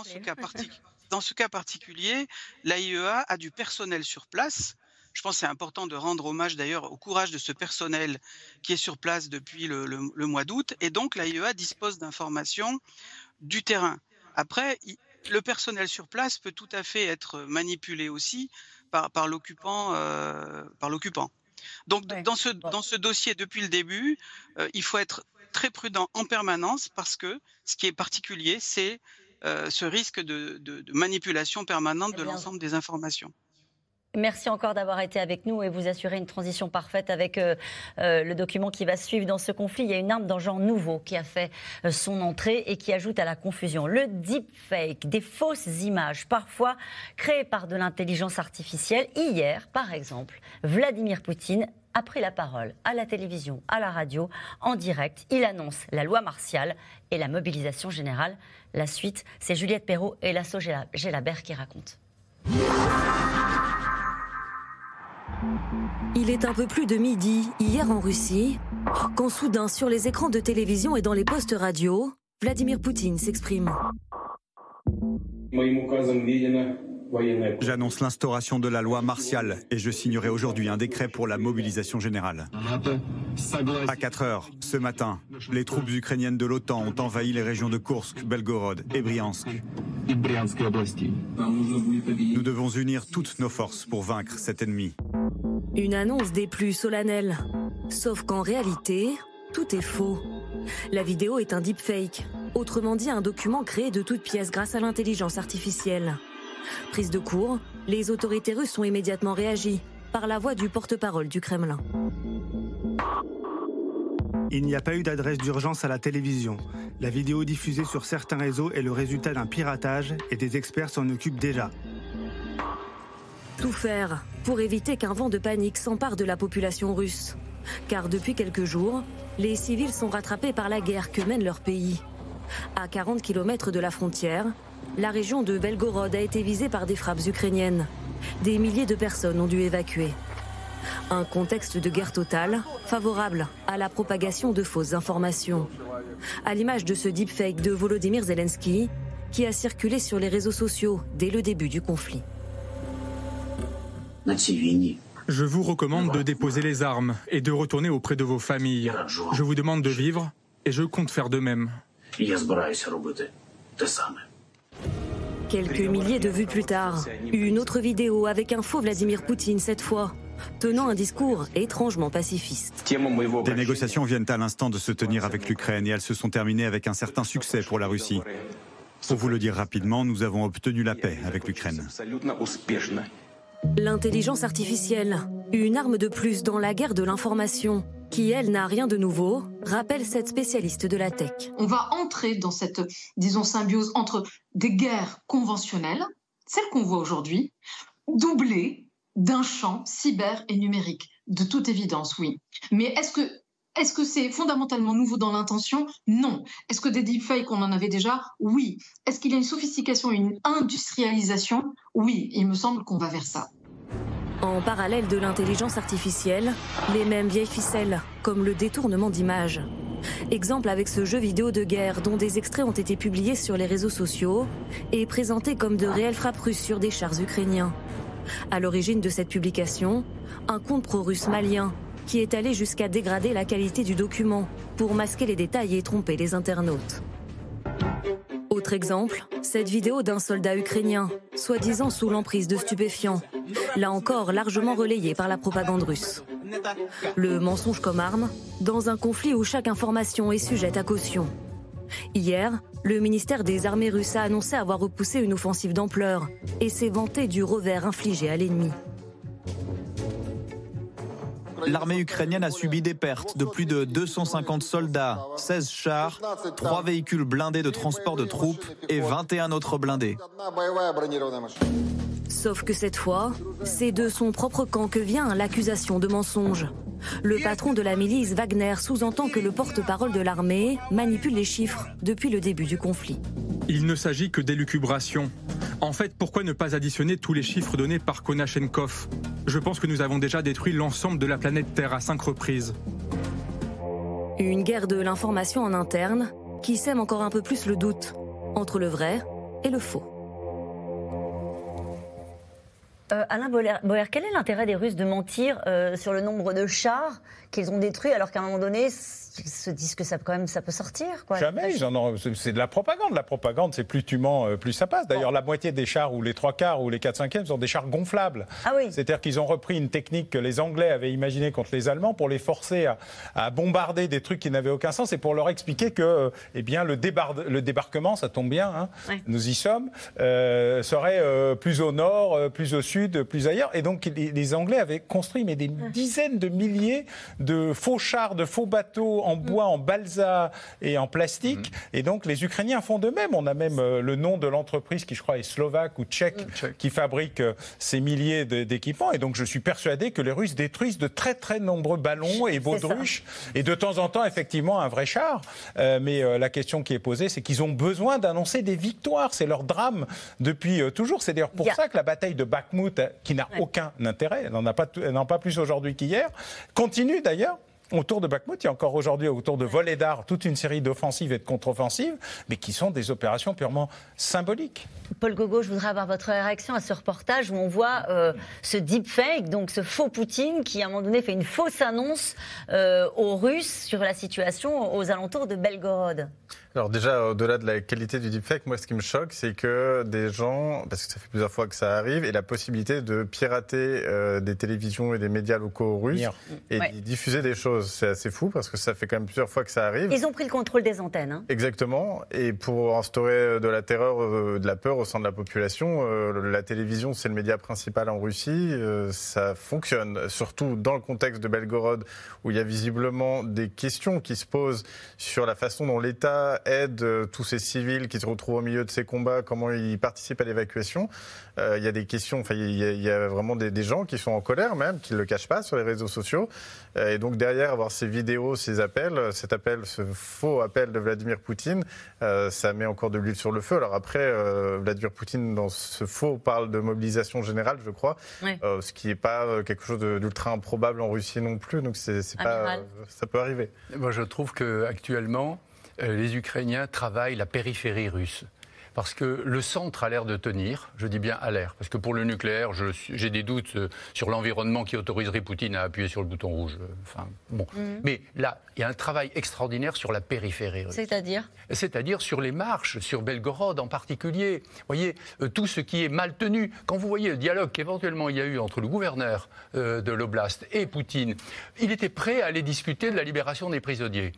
dans ce, cas particulier, l'AIEA a du personnel sur place je pense que c'est important de rendre hommage d'ailleurs au courage de ce personnel qui est sur place depuis le, mois d'août. Et donc l'AIEA dispose d'informations du terrain. Après, le personnel sur place peut tout à fait être manipulé aussi par, par l'occupant. Euh, Donc dans, ce, dans ce dossier, depuis le début, euh, il faut être très prudent en permanence parce que ce qui est particulier, c'est euh, ce risque de, de, manipulation permanente de l'ensemble des informations. Merci encore d'avoir été avec nous et vous assurer une transition parfaite avec euh, euh, le document qui va suivre dans ce conflit. Il y a une arme d'un genre nouveau qui a fait euh, son entrée et qui ajoute à la confusion. Le deepfake, des fausses images, parfois créées par de l'intelligence artificielle. Hier, par exemple, Vladimir Poutine a pris la parole à la télévision, à la radio, en direct. Il annonce la loi martiale et la mobilisation générale. La suite, c'est Juliette Perrault et Lasso Gélabert qui racontent. Il est un peu plus de midi, hier en Russie, quand soudain, sur les écrans de télévision et dans les postes radio, Vladimir Poutine s'exprime. J'annonce l'instauration de la loi martiale et je signerai aujourd'hui un décret pour la mobilisation générale. À 4 heures, ce matin, les troupes ukrainiennes de l'OTAN ont envahi les régions de Kursk, Belgorod et Briansk. Nous devons unir toutes nos forces pour vaincre cet ennemi. Une annonce des plus solennelles. Sauf qu'en réalité, tout est faux. La vidéo est un deepfake, autrement dit un document créé de toutes pièces grâce à l'intelligence artificielle. Prise de court, les autorités russes ont immédiatement réagi par la voix du porte-parole du Kremlin. Il n'y a pas eu d'adresse d'urgence à la télévision. La vidéo diffusée sur certains réseaux est le résultat d'un piratage et des experts s'en occupent déjà. Tout faire pour éviter qu'un vent de panique s'empare de la population russe. Car depuis quelques jours, les civils sont rattrapés par la guerre que mène leur pays. À 40 km de la frontière, la région de Belgorod a été visée par des frappes ukrainiennes. Des milliers de personnes ont dû évacuer. Un contexte de guerre totale, favorable à la propagation de fausses informations. À l'image de ce deepfake de Volodymyr Zelensky, qui a circulé sur les réseaux sociaux dès le début du conflit. Je vous recommande de déposer les armes et de retourner auprès de vos familles. Je vous demande de vivre et je compte faire de même. Quelques milliers de vues plus tard, une autre vidéo avec un faux Vladimir Poutine cette fois, tenant un discours étrangement pacifiste. Des négociations viennent à l'instant de se tenir avec l'Ukraine et elles se sont terminées avec un certain succès pour la Russie. Pour vous le dire rapidement, nous avons obtenu la paix avec l'Ukraine. L'intelligence artificielle, une arme de plus dans la guerre de l'information, qui, elle, n'a rien de nouveau, rappelle cette spécialiste de la tech. On va entrer dans cette, disons, symbiose entre des guerres conventionnelles, celles qu'on voit aujourd'hui, doublées d'un champ cyber et numérique. De toute évidence, oui. Mais est-ce que est-ce que c'est fondamentalement nouveau dans l'intention? Non. Est-ce que des deepfakes, on en avait déjà? Oui. Est-ce qu'il y a une sophistication, une industrialisation? Oui. Il me semble qu'on va vers ça. En parallèle de l'intelligence artificielle, les mêmes vieilles ficelles, comme le détournement d'images. Exemple avec ce jeu vidéo de guerre dont des extraits ont été publiés sur les réseaux sociaux et présentés comme de réelles frappes russes sur des chars ukrainiens. À l'origine de cette publication, un compte pro-russe malien qui est allé jusqu'à dégrader la qualité du document pour masquer les détails et tromper les internautes. Autre exemple, cette vidéo d'un soldat ukrainien, soi-disant sous l'emprise de stupéfiants, là encore largement relayée par la propagande russe. Le mensonge comme arme, dans un conflit où chaque information est sujette à caution. Hier, le ministère des Armées russes a annoncé avoir repoussé une offensive d'ampleur et s'est vanté du revers infligé à l'ennemi. L'armée ukrainienne a subi des pertes de plus de 250 soldats, 16 chars, 3 véhicules blindés de transport de troupes et 21 autres blindés. Sauf que cette fois, c'est de son propre camp que vient l'accusation de mensonge. Le patron de la milice Wagner sous-entend que le porte-parole de l'armée manipule les chiffres depuis le début du conflit. Il ne s'agit que d'élucubration. En fait, pourquoi ne pas additionner tous les chiffres donnés par Konashenkov? Je pense que nous avons déjà détruit l'ensemble de la planète Terre à cinq reprises. Une guerre de l'information en interne qui sème encore un peu plus le doute entre le vrai et le faux. Euh, Alain Boer, quel est l'intérêt des Russes de mentir euh, sur le nombre de chars qu'ils ont détruits alors qu'à un moment donné, se disent que ça, quand même, ça peut sortir quoi. Jamais, c'est de la propagande. La propagande, c'est plus tu mens, euh, plus ça passe. D'ailleurs, la moitié des chars, ou les trois quarts, ou les quatre cinquièmes, sont des chars gonflables. Ah oui. C'est-à-dire qu'ils ont repris une technique que les Anglais avaient imaginée contre les Allemands pour les forcer à, bombarder des trucs qui n'avaient aucun sens et pour leur expliquer que eh bien, le, le débarquement, ça tombe bien, hein, nous y sommes, serait plus au nord, plus au sud plus ailleurs. Et donc les, Anglais avaient construit mais des dizaines de milliers de faux chars, de faux bateaux en bois, en balsa et en plastique. Mm. Et donc les Ukrainiens font de même. On a même euh, le nom de l'entreprise qui je crois est slovaque ou tchèque qui fabrique euh, ces milliers d'équipements. Et donc je suis persuadé que les Russes détruisent de très très nombreux ballons et baudruches et de temps en temps effectivement un vrai char. Euh, mais la question qui est posée, c'est qu'ils ont besoin d'annoncer des victoires. C'est leur drame depuis toujours. C'est d'ailleurs pour ça que la bataille de Bakhmut qui n'a aucun intérêt, elle n'en a pas, pas plus aujourd'hui qu'hier, continue d'ailleurs autour de Bakhmut. Il y a encore aujourd'hui, autour de Voledar, toute une série d'offensives et de contre-offensives, mais qui sont des opérations purement symboliques. Paul Gogo, je voudrais avoir votre réaction à ce reportage où on voit euh, ce deepfake, donc ce faux Poutine qui, à un moment donné, fait une fausse annonce euh, aux Russes sur la situation aux alentours de Belgorod. Alors déjà, au-delà de la qualité du deepfake, moi ce qui me choque, c'est que des gens, parce que ça fait plusieurs fois que ça arrive, et la possibilité de pirater euh, des télévisions et des médias locaux russes et diffuser des choses. C'est assez fou parce que ça fait quand même plusieurs fois que ça arrive. Ils ont pris le contrôle des antennes. Hein. Exactement. Et pour instaurer de la terreur, euh, de la peur au sein de la population, euh, la télévision c'est le média principal en Russie. ça fonctionne, surtout dans le contexte de Belgorod où il y a visiblement des questions qui se posent sur la façon dont l'État aide euh, tous ces civils qui se retrouvent au milieu de ces combats, comment ils participent à l'évacuation. Euh, il y a des questions, enfin, il y, a vraiment des, gens qui sont en colère même, qui ne le cachent pas sur les réseaux sociaux. Euh, et donc derrière, avoir ces vidéos, ces appels, cet appel, ce faux appel de Vladimir Poutine, ça met encore de l'huile sur le feu. Alors après, Vladimir Poutine, dans ce faux, parle de mobilisation générale, je crois, ce qui n'est pas quelque chose d'ultra improbable en Russie non plus. Donc c'est pas, ça peut arriver. Moi, je trouve que actuellement, euh, les Ukrainiens travaillent la périphérie russe parce que le centre a l'air de tenir, je dis bien à l'air, parce que pour le nucléaire, j'ai des doutes euh, sur l'environnement qui autoriserait Poutine à appuyer sur le bouton rouge. Euh, enfin, bon. Mhm. Mais là, il y a un travail extraordinaire sur la périphérie. C'est-à-dire? C'est-à-dire sur les marches, sur Belgorod en particulier. Vous voyez, euh, tout ce qui est mal tenu. Quand vous voyez le dialogue qu'éventuellement il y a eu entre le gouverneur de l'oblast et Poutine, il était prêt à aller discuter de la libération des prisonniers.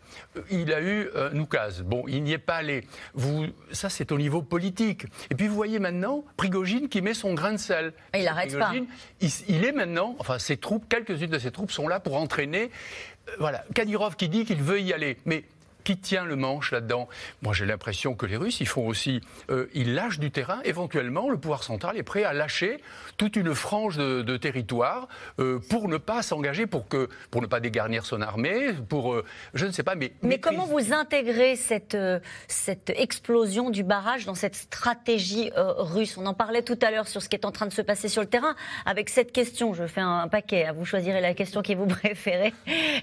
il a eu un oukaz. Bon, il n'y est pas allé. Vous, ça, c'est au niveau politique. Et puis vous voyez maintenant Prigogine qui met son grain de sel. il n'arrête pas. Il, est maintenant, enfin ses troupes, quelques-unes de ses troupes sont là pour entraîner. Euh, voilà, Kadyrov qui dit qu'il veut y aller. Mais qui tient le manche là-dedans? Moi, j'ai l'impression que les Russes, ils font aussi, euh, ils lâchent du terrain. Éventuellement, le pouvoir central est prêt à lâcher toute une frange de, territoire euh, pour ne pas s'engager, pour que, pour ne pas dégarnir son armée, pour, euh, je ne sais pas, mais. Mais comment vous intégrez cette cette explosion du barrage dans cette stratégie russe? On en parlait tout à l'heure sur ce qui est en train de se passer sur le terrain. Avec cette question, je fais un, paquet. Vous choisirez la question qui vous préférez.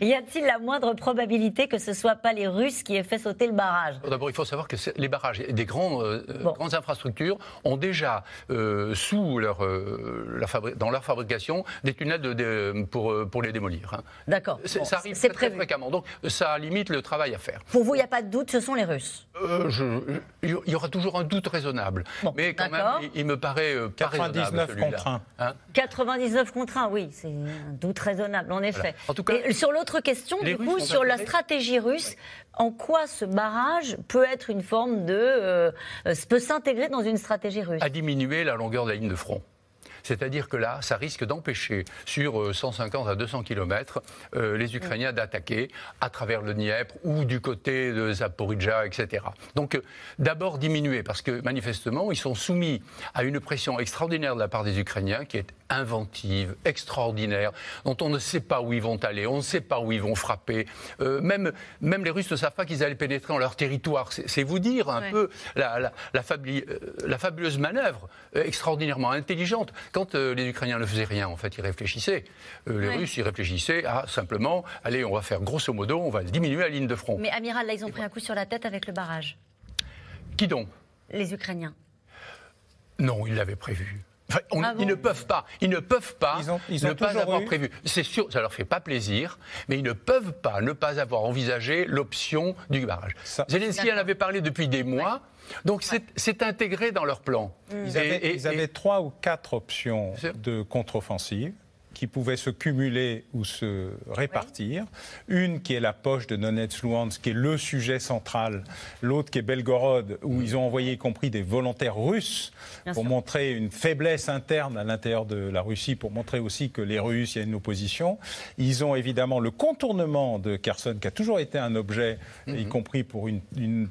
Y a-t-il la moindre probabilité que ce soit pas les Russes qui ait fait sauter le barrage. D'abord, il faut savoir que les barrages des grandes, euh, grandes infrastructures ont déjà euh, sous leur, euh, dans leur fabrication des tunnels de, pour, pour les démolir. Hein. D'accord. ça arrive très, très, fréquemment. Donc ça limite le travail à faire. Pour vous, il n'y a pas de doute, ce sont les Russes Il y aura toujours un doute raisonnable. mais quand même, il, me paraît 99 contre 1. 99 contre 1, oui, c'est un doute raisonnable, en effet. En tout cas, Et sur l'autre question, du coup, sur la stratégie russe, en quoi ce barrage peut être une forme de. Euh, peut s'intégrer dans une stratégie russe À diminuer la longueur de la ligne de front. C'est-à-dire que là, ça risque d'empêcher sur 150 euh, à 200 km euh, les Ukrainiens d'attaquer à travers le Dniepr ou du côté de Zaporizhia, etc. Donc euh, d'abord diminuer, parce que manifestement, ils sont soumis à une pression extraordinaire de la part des Ukrainiens qui est inventive, extraordinaire, dont on ne sait pas où ils vont aller, on ne sait pas où ils vont frapper. même, même les Russes ne savent pas qu'ils allaient pénétrer dans leur territoire. C'est vous dire un peu la, la, la, fabuleuse manœuvre extraordinairement intelligente. Quand euh, les Ukrainiens ne faisaient rien, en fait, ils réfléchissaient. Euh, les Russes, ils réfléchissaient à simplement, allez, on va faire grosso modo, on va diminuer la ligne de front. Mais amiral, là, ils ont pris un coup sur la tête avec le barrage. Qui donc? Les Ukrainiens. Non, ils l'avaient prévu. Ah ils ne peuvent pas, ils ne peuvent pas ils ont, ne pas avoir prévu. C'est sûr, ça leur fait pas plaisir, mais ils ne peuvent pas ne pas avoir envisagé l'option du barrage. Zelensky en avait parlé depuis des mois. Donc c'est intégré dans leur plan. Ils, avaient, trois ou quatre options de contre-offensive qui pouvaient se cumuler ou se répartir. Une qui est la poche de Donetsk Luhansk, qui est le sujet central. L'autre qui est Belgorod, où ils ont envoyé y compris des volontaires russes pour montrer une faiblesse interne à l'intérieur de la Russie, pour montrer aussi que les Russes, il y a une opposition. Ils ont évidemment le contournement de Kherson, qui a toujours été un objet, y mm-hmm. compris pour une,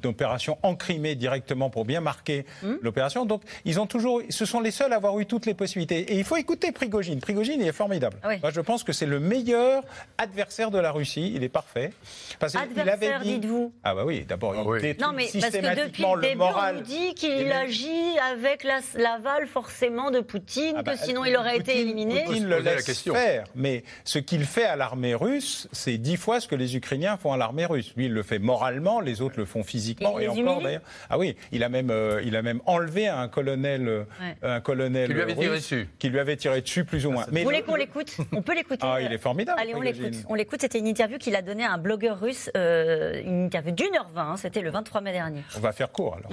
opération en Crimée directement pour bien marquer mm. l'opération. Donc, ils ont toujours, ce sont les seuls à avoir eu toutes les possibilités. Et il faut écouter Prigogine. Prigogine, il est formidable ah Moi, je pense que c'est le meilleur adversaire de la Russie. Il est parfait. Parce adversaire, dites-vous Ah bah oui, d'abord, il ah détruit non, mais systématiquement parce que depuis le, début, On nous dit qu'il agit avec l'aval forcément de Poutine, ah que bah, sinon il aurait été éliminé. Poutine le laisse faire. Mais ce qu'il fait à l'armée russe, c'est dix fois ce que les Ukrainiens font à l'armée russe. Lui, il le fait moralement, les autres le font physiquement. Et, encore d'ailleurs. Ah oui, il a même, euh, il a même enlevé un colonel, euh, un colonel qui lui avait tiré dessus, qui lui avait tiré dessus plus ou moins. Mais Vous voulez qu'on on peut l'écouter. Ah, il est formidable. Allez, on l'écoute. On l'écoute. C'était une interview qu'il a donnée à un blogueur russe, euh, une interview d'une heure vingt. C'était le 23 mai dernier. On va faire court alors.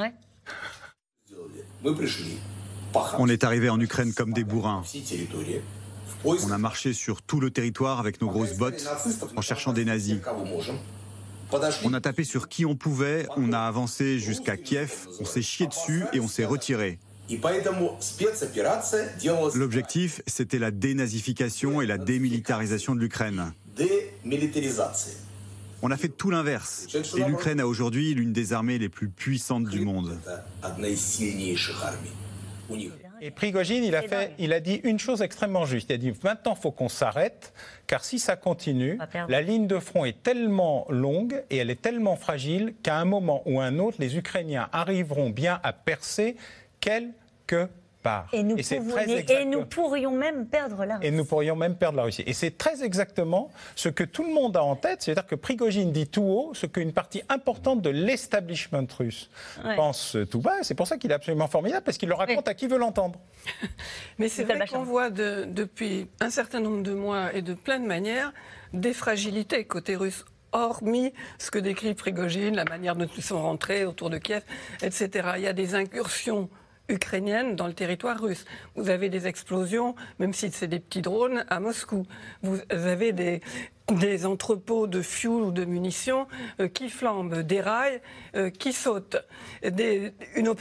On est arrivé en Ukraine comme des bourrins. On a marché sur tout le territoire avec nos grosses bottes en cherchant des nazis. On a tapé sur qui on pouvait, on a avancé jusqu'à Kiev, on s'est chié dessus et on s'est retiré. L'objectif, c'était la dénazification et la démilitarisation de l'Ukraine. On a fait tout l'inverse. Et l'Ukraine a aujourd'hui l'une des armées les plus puissantes du monde. Et Prigogine, il a, fait, il a dit une chose extrêmement juste. Il a dit maintenant, il faut qu'on s'arrête, car si ça continue, la ligne de front est tellement longue et elle est tellement fragile qu'à un moment ou un autre, les Ukrainiens arriveront bien à percer quelque part. Et nous, et nous, pourrions même perdre la Russie. Et nous pourrions même perdre la Russie. Et c'est très exactement ce que tout le monde a en tête, c'est-à-dire que Prigogine dit tout haut ce qu'une partie importante de l'establishment russe pense tout bas. C'est pour ça qu'il est absolument formidable, parce qu'il le raconte à qui veut l'entendre. Mais c'est vrai qu'on voit depuis un certain nombre de mois et de plein de manières des fragilités côté russe hormis ce que décrit Prigogine, la manière dont ils sont rentrés autour de Kiev, etc. Il y a des incursions ukrainiennes dans le territoire russe. Vous avez des explosions, même si c'est des petits drones, à Moscou. Vous avez des, des entrepôts de fuel ou de munitions euh, qui flambent, des rails euh, qui sautent, des, une,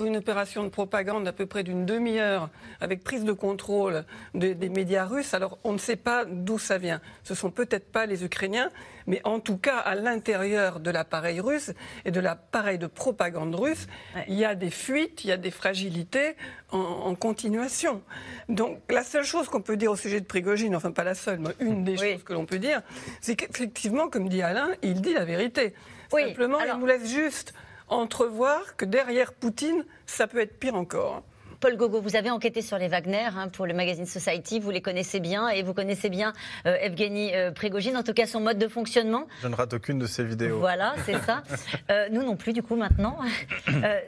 une, opération de propagande à peu près d'une demi-heure avec prise de contrôle des médias russes. Alors on ne sait pas d'où ça vient. Ce sont peut-être pas les Ukrainiens, mais en tout cas à l'intérieur de l'appareil russe et de l'appareil de propagande russe, il y a des fuites, il y a des fragilités en, continuation. Donc la seule chose qu'on peut dire au sujet de Prigogine, enfin pas la seule, mais une des choses que l'on peut dire, c'est qu'effectivement, comme dit Alain, il dit la vérité. Simplement, il nous laisse juste entrevoir que derrière Poutine, ça peut être pire encore. Paul Gogo, vous avez enquêté sur les Wagner hein, pour le magazine Society, vous les connaissez bien et vous connaissez bien euh, Evgeny euh, Prigogine, en tout cas son mode de fonctionnement. Je ne rate aucune de ses vidéos. Voilà, c'est ça. Euh, nous non plus, du coup, maintenant.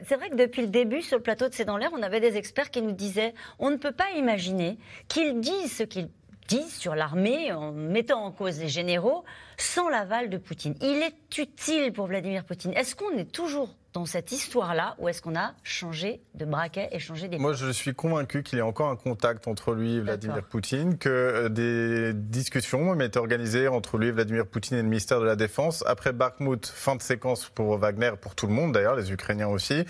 c'est vrai que depuis le début, sur le plateau de C'est dans l'air, on avait des experts qui nous disaient on ne peut pas imaginer qu'ils disent ce qu'ils sur l'armée en mettant en cause les généraux sans l'aval de Poutine. Il est utile pour Vladimir Poutine. Est-ce qu'on est toujours dans cette histoire-là ou est-ce qu'on a changé de braquet et changé des... Moi, je suis convaincu qu'il y a encore un contact entre lui et Vladimir Poutine, que euh, des discussions ont été organisées entre lui et Vladimir Poutine et le ministère de la Défense. Après Bakhmut, fin de séquence pour Wagner, pour tout le monde d'ailleurs, les Ukrainiens aussi.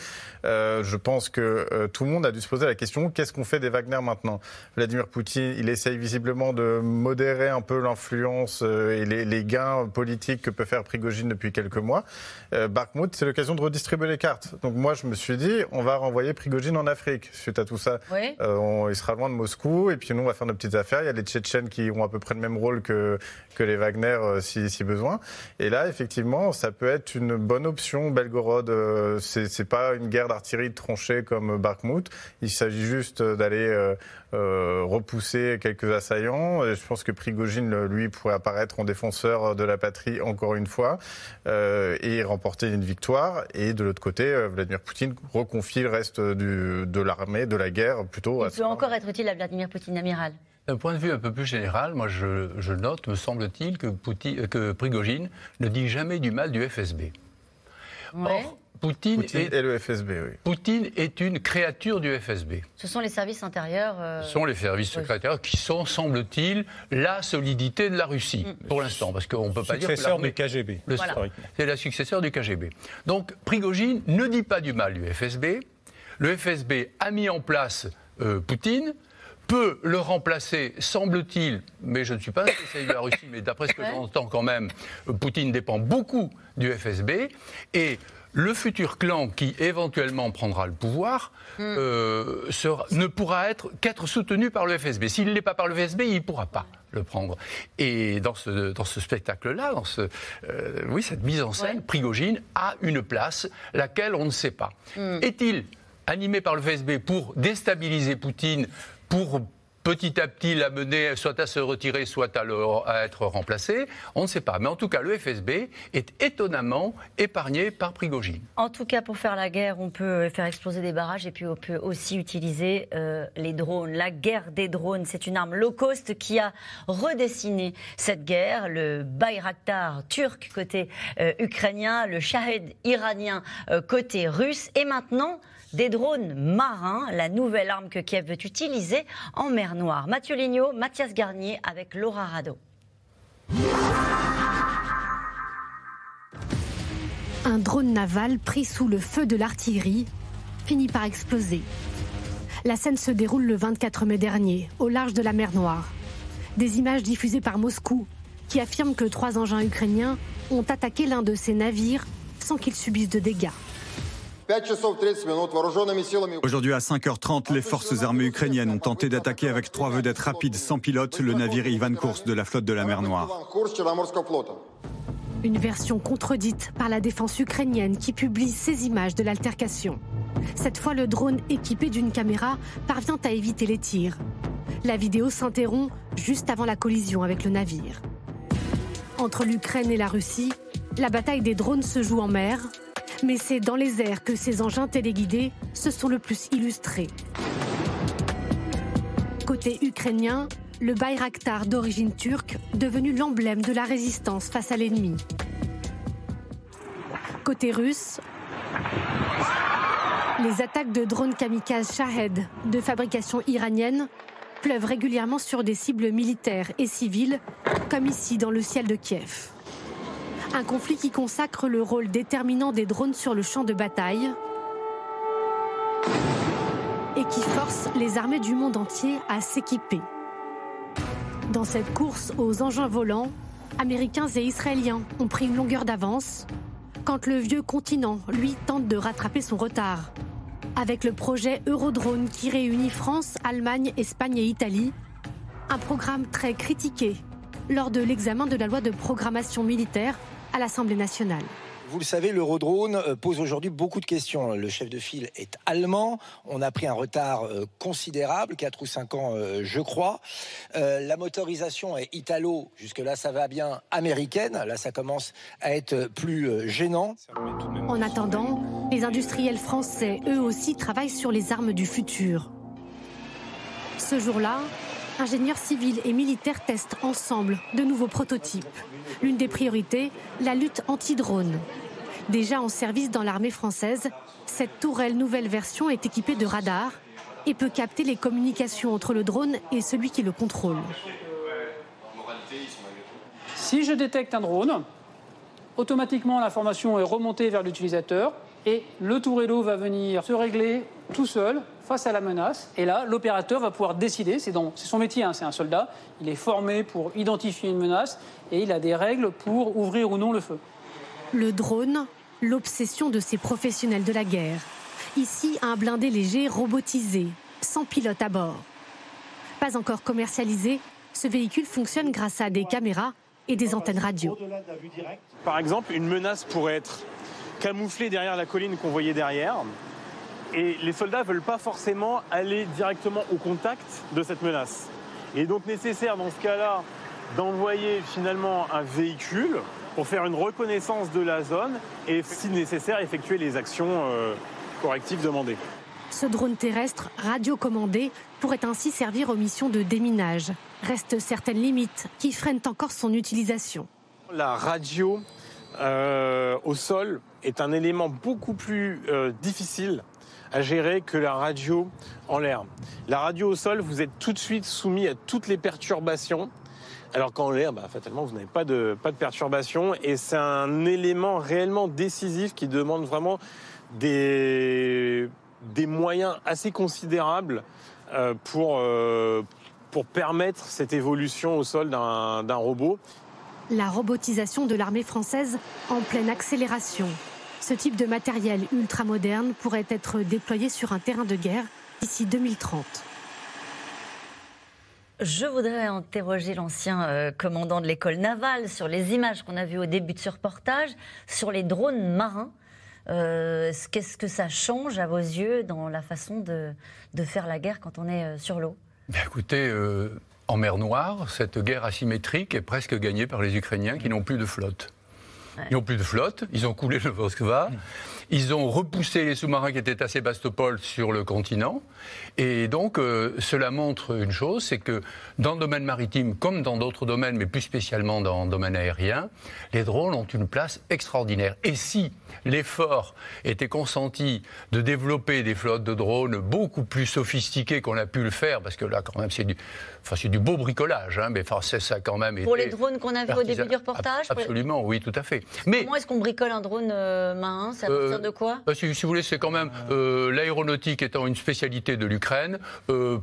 Euh, je pense que euh, tout le monde a dû se poser la question, qu'est-ce qu'on fait des Wagner maintenant? Vladimir Poutine, il essaye visiblement de modérer un peu l'influence et les, les, gains politiques que peut faire Prigogine depuis quelques mois. Bakhmut, c'est l'occasion de redistribuer les cartes. Donc moi, je me suis dit, on va renvoyer Prigogine en Afrique suite à tout ça. Euh, il sera loin de Moscou et puis nous, on va faire nos petites affaires. Il y a les Tchétchènes qui ont à peu près le même rôle que, que les Wagner euh, si, si, besoin. Et là, effectivement, ça peut être une bonne option. Belgorod, euh, c'est pas une guerre d'artillerie de tranchée comme Bakhmut. Il s'agit juste d'aller repousser quelques assaillants. Et je pense que Prigogine, lui, pourrait apparaître en défenseur de la patrie encore une fois et remporter une victoire. Et de l'autre côté, Vladimir Poutine reconfie le reste de l'armée, de la guerre plutôt. Il peut encore être utile à Vladimir Poutine, amiral? D'un point de vue un peu plus général, moi je, note, me semble-t-il, que, que Prigogine ne dit jamais du mal du FSB. Or, Poutine, est, le FSB, oui. Poutine est une créature du FSB. Ce sont les services intérieurs. Euh, Ce sont les services secrétaires qui sont, semble-t-il, la solidité de la Russie, mm. pour l'instant. Parce qu'on ne peut pas dire. Successeur du KGB. C'est la successeur du KGB. Donc, Prigogine ne dit pas du mal du FSB. Le FSB a mis en place euh, Poutine peut le remplacer, semble-t-il, mais je ne suis pas un spécialiste de la Russie, mais d'après ce que j'entends quand même, Poutine dépend beaucoup du FSB. Et le futur clan qui éventuellement prendra le pouvoir hmm. euh, ne pourra être qu'être soutenu par le FSB. S'il ne l'est pas par le FSB, il ne pourra pas le prendre. Et dans ce, dans ce spectacle-là, dans ce, euh, oui, cette mise en scène, Prigogine a une place, laquelle on ne sait pas. Hmm. Est-il animé par le FSB pour déstabiliser Poutine, pour petit à petit l'amener soit à se retirer, soit à, être remplacé. On ne sait pas. Mais en tout cas, le FSB est étonnamment épargné par Prigogine. En tout cas, pour faire la guerre, on peut faire exploser des barrages et puis on peut aussi utiliser euh, les drones. La guerre des drones, c'est une arme low cost qui a redessiné cette guerre. Le Bayraktar turc côté euh, ukrainien, le Shahed iranien euh, côté russe. Et maintenant, des drones marins, la nouvelle arme que Kiev veut utiliser en mer Noire. Mathieu Lignot, Mathias Garnier avec Laura Rado. Un drone naval pris sous le feu de l'artillerie finit par exploser. La scène se déroule le 24 mai dernier, au large de la mer Noire. Des images diffusées par Moscou qui affirment que trois engins ukrainiens ont attaqué l'un de ces navires sans qu'ils subissent de dégâts. Aujourd'hui à 5h30, les forces armées ukrainiennes ont tenté d'attaquer avec trois vedettes rapides sans pilote le navire Ivan Kurs de la flotte de la mer Noire. Une version contredite par la défense ukrainienne qui publie ces images de l'altercation. Cette fois, le drone équipé d'une caméra parvient à éviter les tirs. La vidéo s'interrompt juste avant la collision avec le navire. Entre l'Ukraine et la Russie, la bataille des drones se joue en mer, mais c'est dans les airs que ces engins téléguidés se sont le plus illustrés. Côté ukrainien, le Bayraktar d'origine turque, devenu l'emblème de la résistance face à l'ennemi. Côté russe, les attaques de drones kamikazes Shahed de fabrication iranienne pleuvent régulièrement sur des cibles militaires et civiles, comme ici dans le ciel de Kiev. Un conflit qui consacre le rôle déterminant des drones sur le champ de bataille et qui force les armées du monde entier à s'équiper. Dans cette course aux engins volants, Américains et Israéliens ont pris une longueur d'avance, quand le vieux continent, lui, tente de rattraper son retard. Avec le projet Eurodrone qui réunit France, Allemagne, Espagne et Italie, un programme très critiqué lors de l'examen de la loi de programmation militaire à l'Assemblée nationale. Vous le savez, l'Eurodrone euh, pose aujourd'hui beaucoup de questions. Le chef de file est allemand. On a pris un retard euh, considérable, 4 ou 5 ans, euh, je crois. la motorisation est italo. Jusque-là, ça va bien. Américaine. Là, ça commence à être plus gênant. En attendant, les industriels français, eux aussi, travaillent sur les armes du futur. Ce jour-là, ingénieurs civils et militaires testent ensemble de nouveaux prototypes. L'une des priorités, la lutte anti-drone. Déjà en service dans l'armée française, cette tourelle nouvelle version est équipée de radars et peut capter les communications entre le drone et celui qui le contrôle. Si je détecte un drone, automatiquement l'information est remontée vers l'utilisateur et le tourello va venir se régler tout seul face à la menace. Et là, l'opérateur va pouvoir décider, c'est son métier, hein, c'est un soldat, il est formé pour identifier une menace et il a des règles pour ouvrir ou non le feu. Le drone, l'obsession de ces professionnels de la guerre. Ici, un blindé léger robotisé, sans pilote à bord. Pas encore commercialisé, ce véhicule fonctionne grâce à des caméras et des antennes radio. Par exemple, une menace pourrait être camouflée derrière la colline qu'on voyait derrière. Et les soldats ne veulent pas forcément aller directement au contact de cette menace. Et donc nécessaire dans ce cas-là d'envoyer finalement un véhicule pour faire une reconnaissance de la zone et, si nécessaire, effectuer les actions euh, correctives demandées. Ce drone terrestre radiocommandé pourrait ainsi servir aux missions de déminage. Restent certaines limites qui freinent encore son utilisation. La radio euh, au sol est un élément beaucoup plus euh, difficile à gérer que la radio en l'air. La radio au sol, vous êtes tout de suite soumis à toutes les perturbations. Alors qu'en l'air, bah, fatalement, vous n'avez pas de, pas de perturbations. Et c'est un élément réellement décisif qui demande vraiment des, des moyens assez considérables euh, pour, euh, pour permettre cette évolution au sol d'un robot. La robotisation de l'armée française en pleine accélération. Ce type de matériel ultra moderne pourrait être déployé sur un terrain de guerre d'ici 2030. Je voudrais interroger l'ancien euh, commandant de l'école navale sur les images qu'on a vues au début de ce reportage, sur les drones marins. Euh, qu'est-ce que ça change à vos yeux dans la façon de, faire la guerre quand on est euh, sur l'eau? Écoutez, en mer Noire, cette guerre asymétrique est presque gagnée par les Ukrainiens qui n'ont plus de flotte. Ils n'ont plus de flotte, ils ont coulé le Moskva, ils ont repoussé les sous-marins qui étaient à Sébastopol sur le continent. Et donc, euh, cela montre une chose, c'est que dans le domaine maritime, comme dans d'autres domaines, mais plus spécialement dans le domaine aérien, les drones ont une place extraordinaire. Et si l'effort était consenti de développer des flottes de drones beaucoup plus sophistiquées qu'on a pu le faire, parce que là, quand même, c'est du, enfin, c'est du beau bricolage, hein, mais enfin, ça quand même Pour les drones qu'on a vus au début du reportage Absolument, oui, tout à fait. Mais, Comment est-ce qu'on bricole un drone euh, main euh, de quoi? Bah, si, vous voulez, c'est quand même euh, l'aéronautique étant une spécialité de l'Ukraine,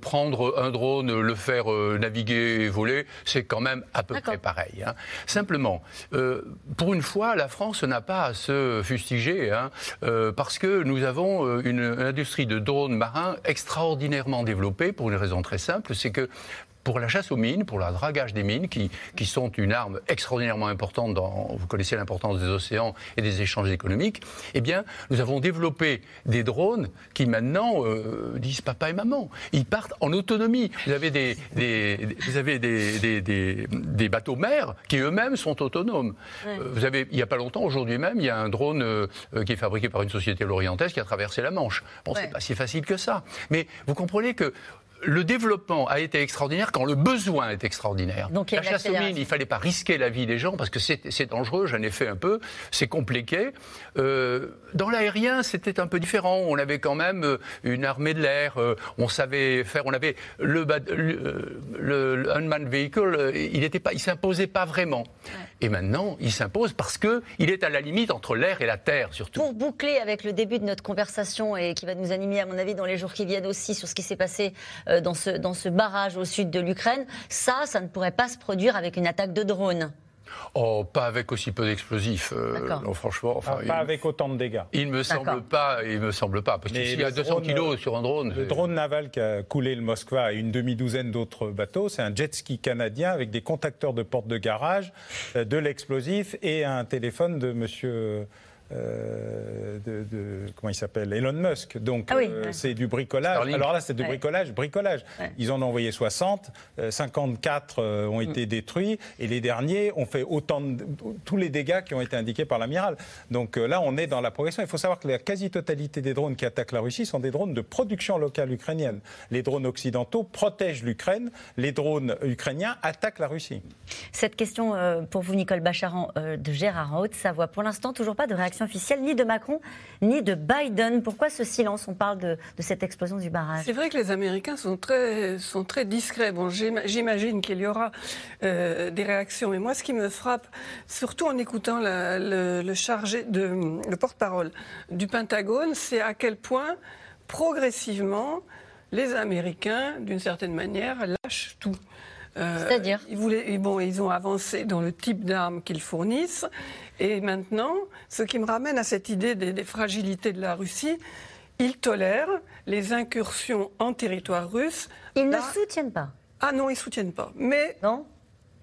prendre un drone, le faire naviguer et voler, c'est quand même à peu près pareil. Hein. Simplement, pour une fois, la France n'a pas à se fustiger, hein, parce que nous avons une industrie de drones marins extraordinairement développée pour une raison très simple, c'est que pour la chasse aux mines, pour le dragage des mines, qui, qui sont une arme extraordinairement importante dans, vous connaissez l'importance des océans et des échanges économiques, eh bien, nous avons développé des drones qui maintenant euh, disent papa et maman. Ils partent en autonomie. Vous avez des, des vous avez des, des, des, bateaux mers qui eux-mêmes sont autonomes. Euh, vous avez, il n'y a pas longtemps, aujourd'hui même, il y a un drone euh, qui est fabriqué par une société lorientaise qui a traversé la Manche. Bon, c'est pas si facile que ça. Mais vous comprenez que le développement a été extraordinaire quand le besoin est extraordinaire. Donc, la chasse aux mines, il ne fallait pas risquer la vie des gens parce que c'est dangereux, j'en ai fait un peu, c'est compliqué. Euh, dans l'aérien, c'était un peu différent. On avait quand même euh, une armée de l'air, euh, on savait faire, on avait le, le, unmanned vehicle, il ne il s'imposait pas vraiment. Et maintenant, il s'impose parce qu'il est à la limite entre l'air et la terre, surtout. Pour boucler avec le début de notre conversation et qui va nous animer, à mon avis, dans les jours qui viennent aussi sur ce qui s'est passé euh, dans ce, dans ce barrage au sud de l'Ukraine. Ça, ça ne pourrait pas se produire avec une attaque de drone. Oh, pas avec aussi peu d'explosifs. Euh, non, franchement. Enfin, pas avec autant de dégâts. Il me semble pas. Il me semble pas. Parce qu'il y a 200 kilos sur un drone. Le drone naval qui a coulé le Moskva et une demi-douzaine d'autres bateaux, c'est un jet ski canadien avec des contacteurs de porte de garage, euh, de l'explosif et un téléphone de Monsieur. Euh, de, comment il s'appelle Elon Musk. Donc ah euh, c'est du bricolage. Alors là, c'est du bricolage, bricolage. Ils en ont envoyé 60, 54 euh, ont été mm. détruits et les derniers ont fait autant de, tous les dégâts qui ont été indiqués par l'amiral. Donc là, on est dans la progression. Il faut savoir que la quasi-totalité des drones qui attaquent la Russie sont des drones de production locale ukrainienne. Les drones occidentaux protègent l'Ukraine, les drones ukrainiens attaquent la Russie. Cette question pour vous, Nicole Bacharan, de Gérard Haute-Savoie. Pour l'instant, toujours pas de réaction officielle ni de Macron ni de Biden. Pourquoi ce silence? On parle de, cette explosion du barrage. C'est vrai que les Américains sont très, discrets. J'imagine qu'il y aura euh, des réactions. Mais moi, ce qui me frappe, surtout en écoutant le porte-parole du Pentagone, c'est à quel point progressivement les Américains, d'une certaine manière, lâchent tout. Euh, C'est-à-dire ils, bon, ils ont avancé dans le type d'armes qu'ils fournissent. Et maintenant, ce qui me ramène à cette idée des, fragilités de la Russie, ils tolèrent les incursions en territoire russe. Ils ne soutiennent pas Ah non, ils ne soutiennent pas. Mais non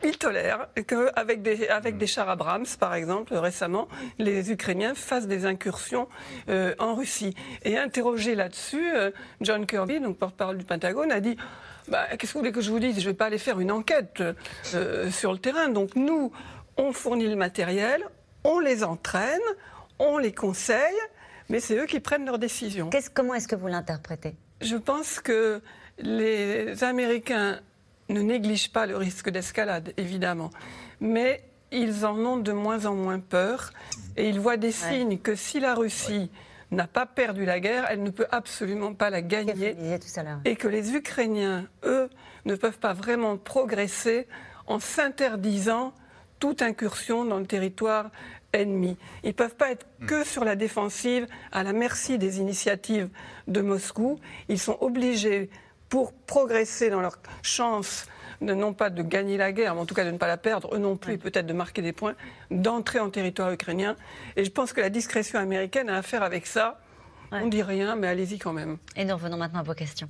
ils tolèrent qu'avec des, avec des chars Abrams, par exemple, récemment, les Ukrainiens fassent des incursions euh, en Russie. Et interrogé là-dessus, euh, John Kirby, donc porte-parole du Pentagone, a dit bah, Qu'est-ce que vous voulez que je vous dise? Je ne vais pas aller faire une enquête euh, sur le terrain. Donc nous, on fournit le matériel, on les entraîne, on les conseille, mais c'est eux qui prennent leurs décisions. comment est-ce que vous l'interprétez? Je pense que les Américains ne négligent pas le risque d'escalade, évidemment, mais ils en ont de moins en moins peur et ils voient des signes que si la Russie n'a pas perdu la guerre, elle ne peut absolument pas la gagner et que les Ukrainiens, eux, ne peuvent pas vraiment progresser en s'interdisant toute incursion dans le territoire ennemi. Ils ne peuvent pas être que sur la défensive, à la merci des initiatives de Moscou. Ils sont obligés pour progresser dans leur chance de, non pas de gagner la guerre, mais en tout cas de ne pas la perdre, eux non plus, peut-être de marquer des points, d'entrer en territoire ukrainien. Et je pense que la discrétion américaine a à faire avec ça. On On dit rien, mais allez-y quand même. Et nous revenons maintenant à vos questions.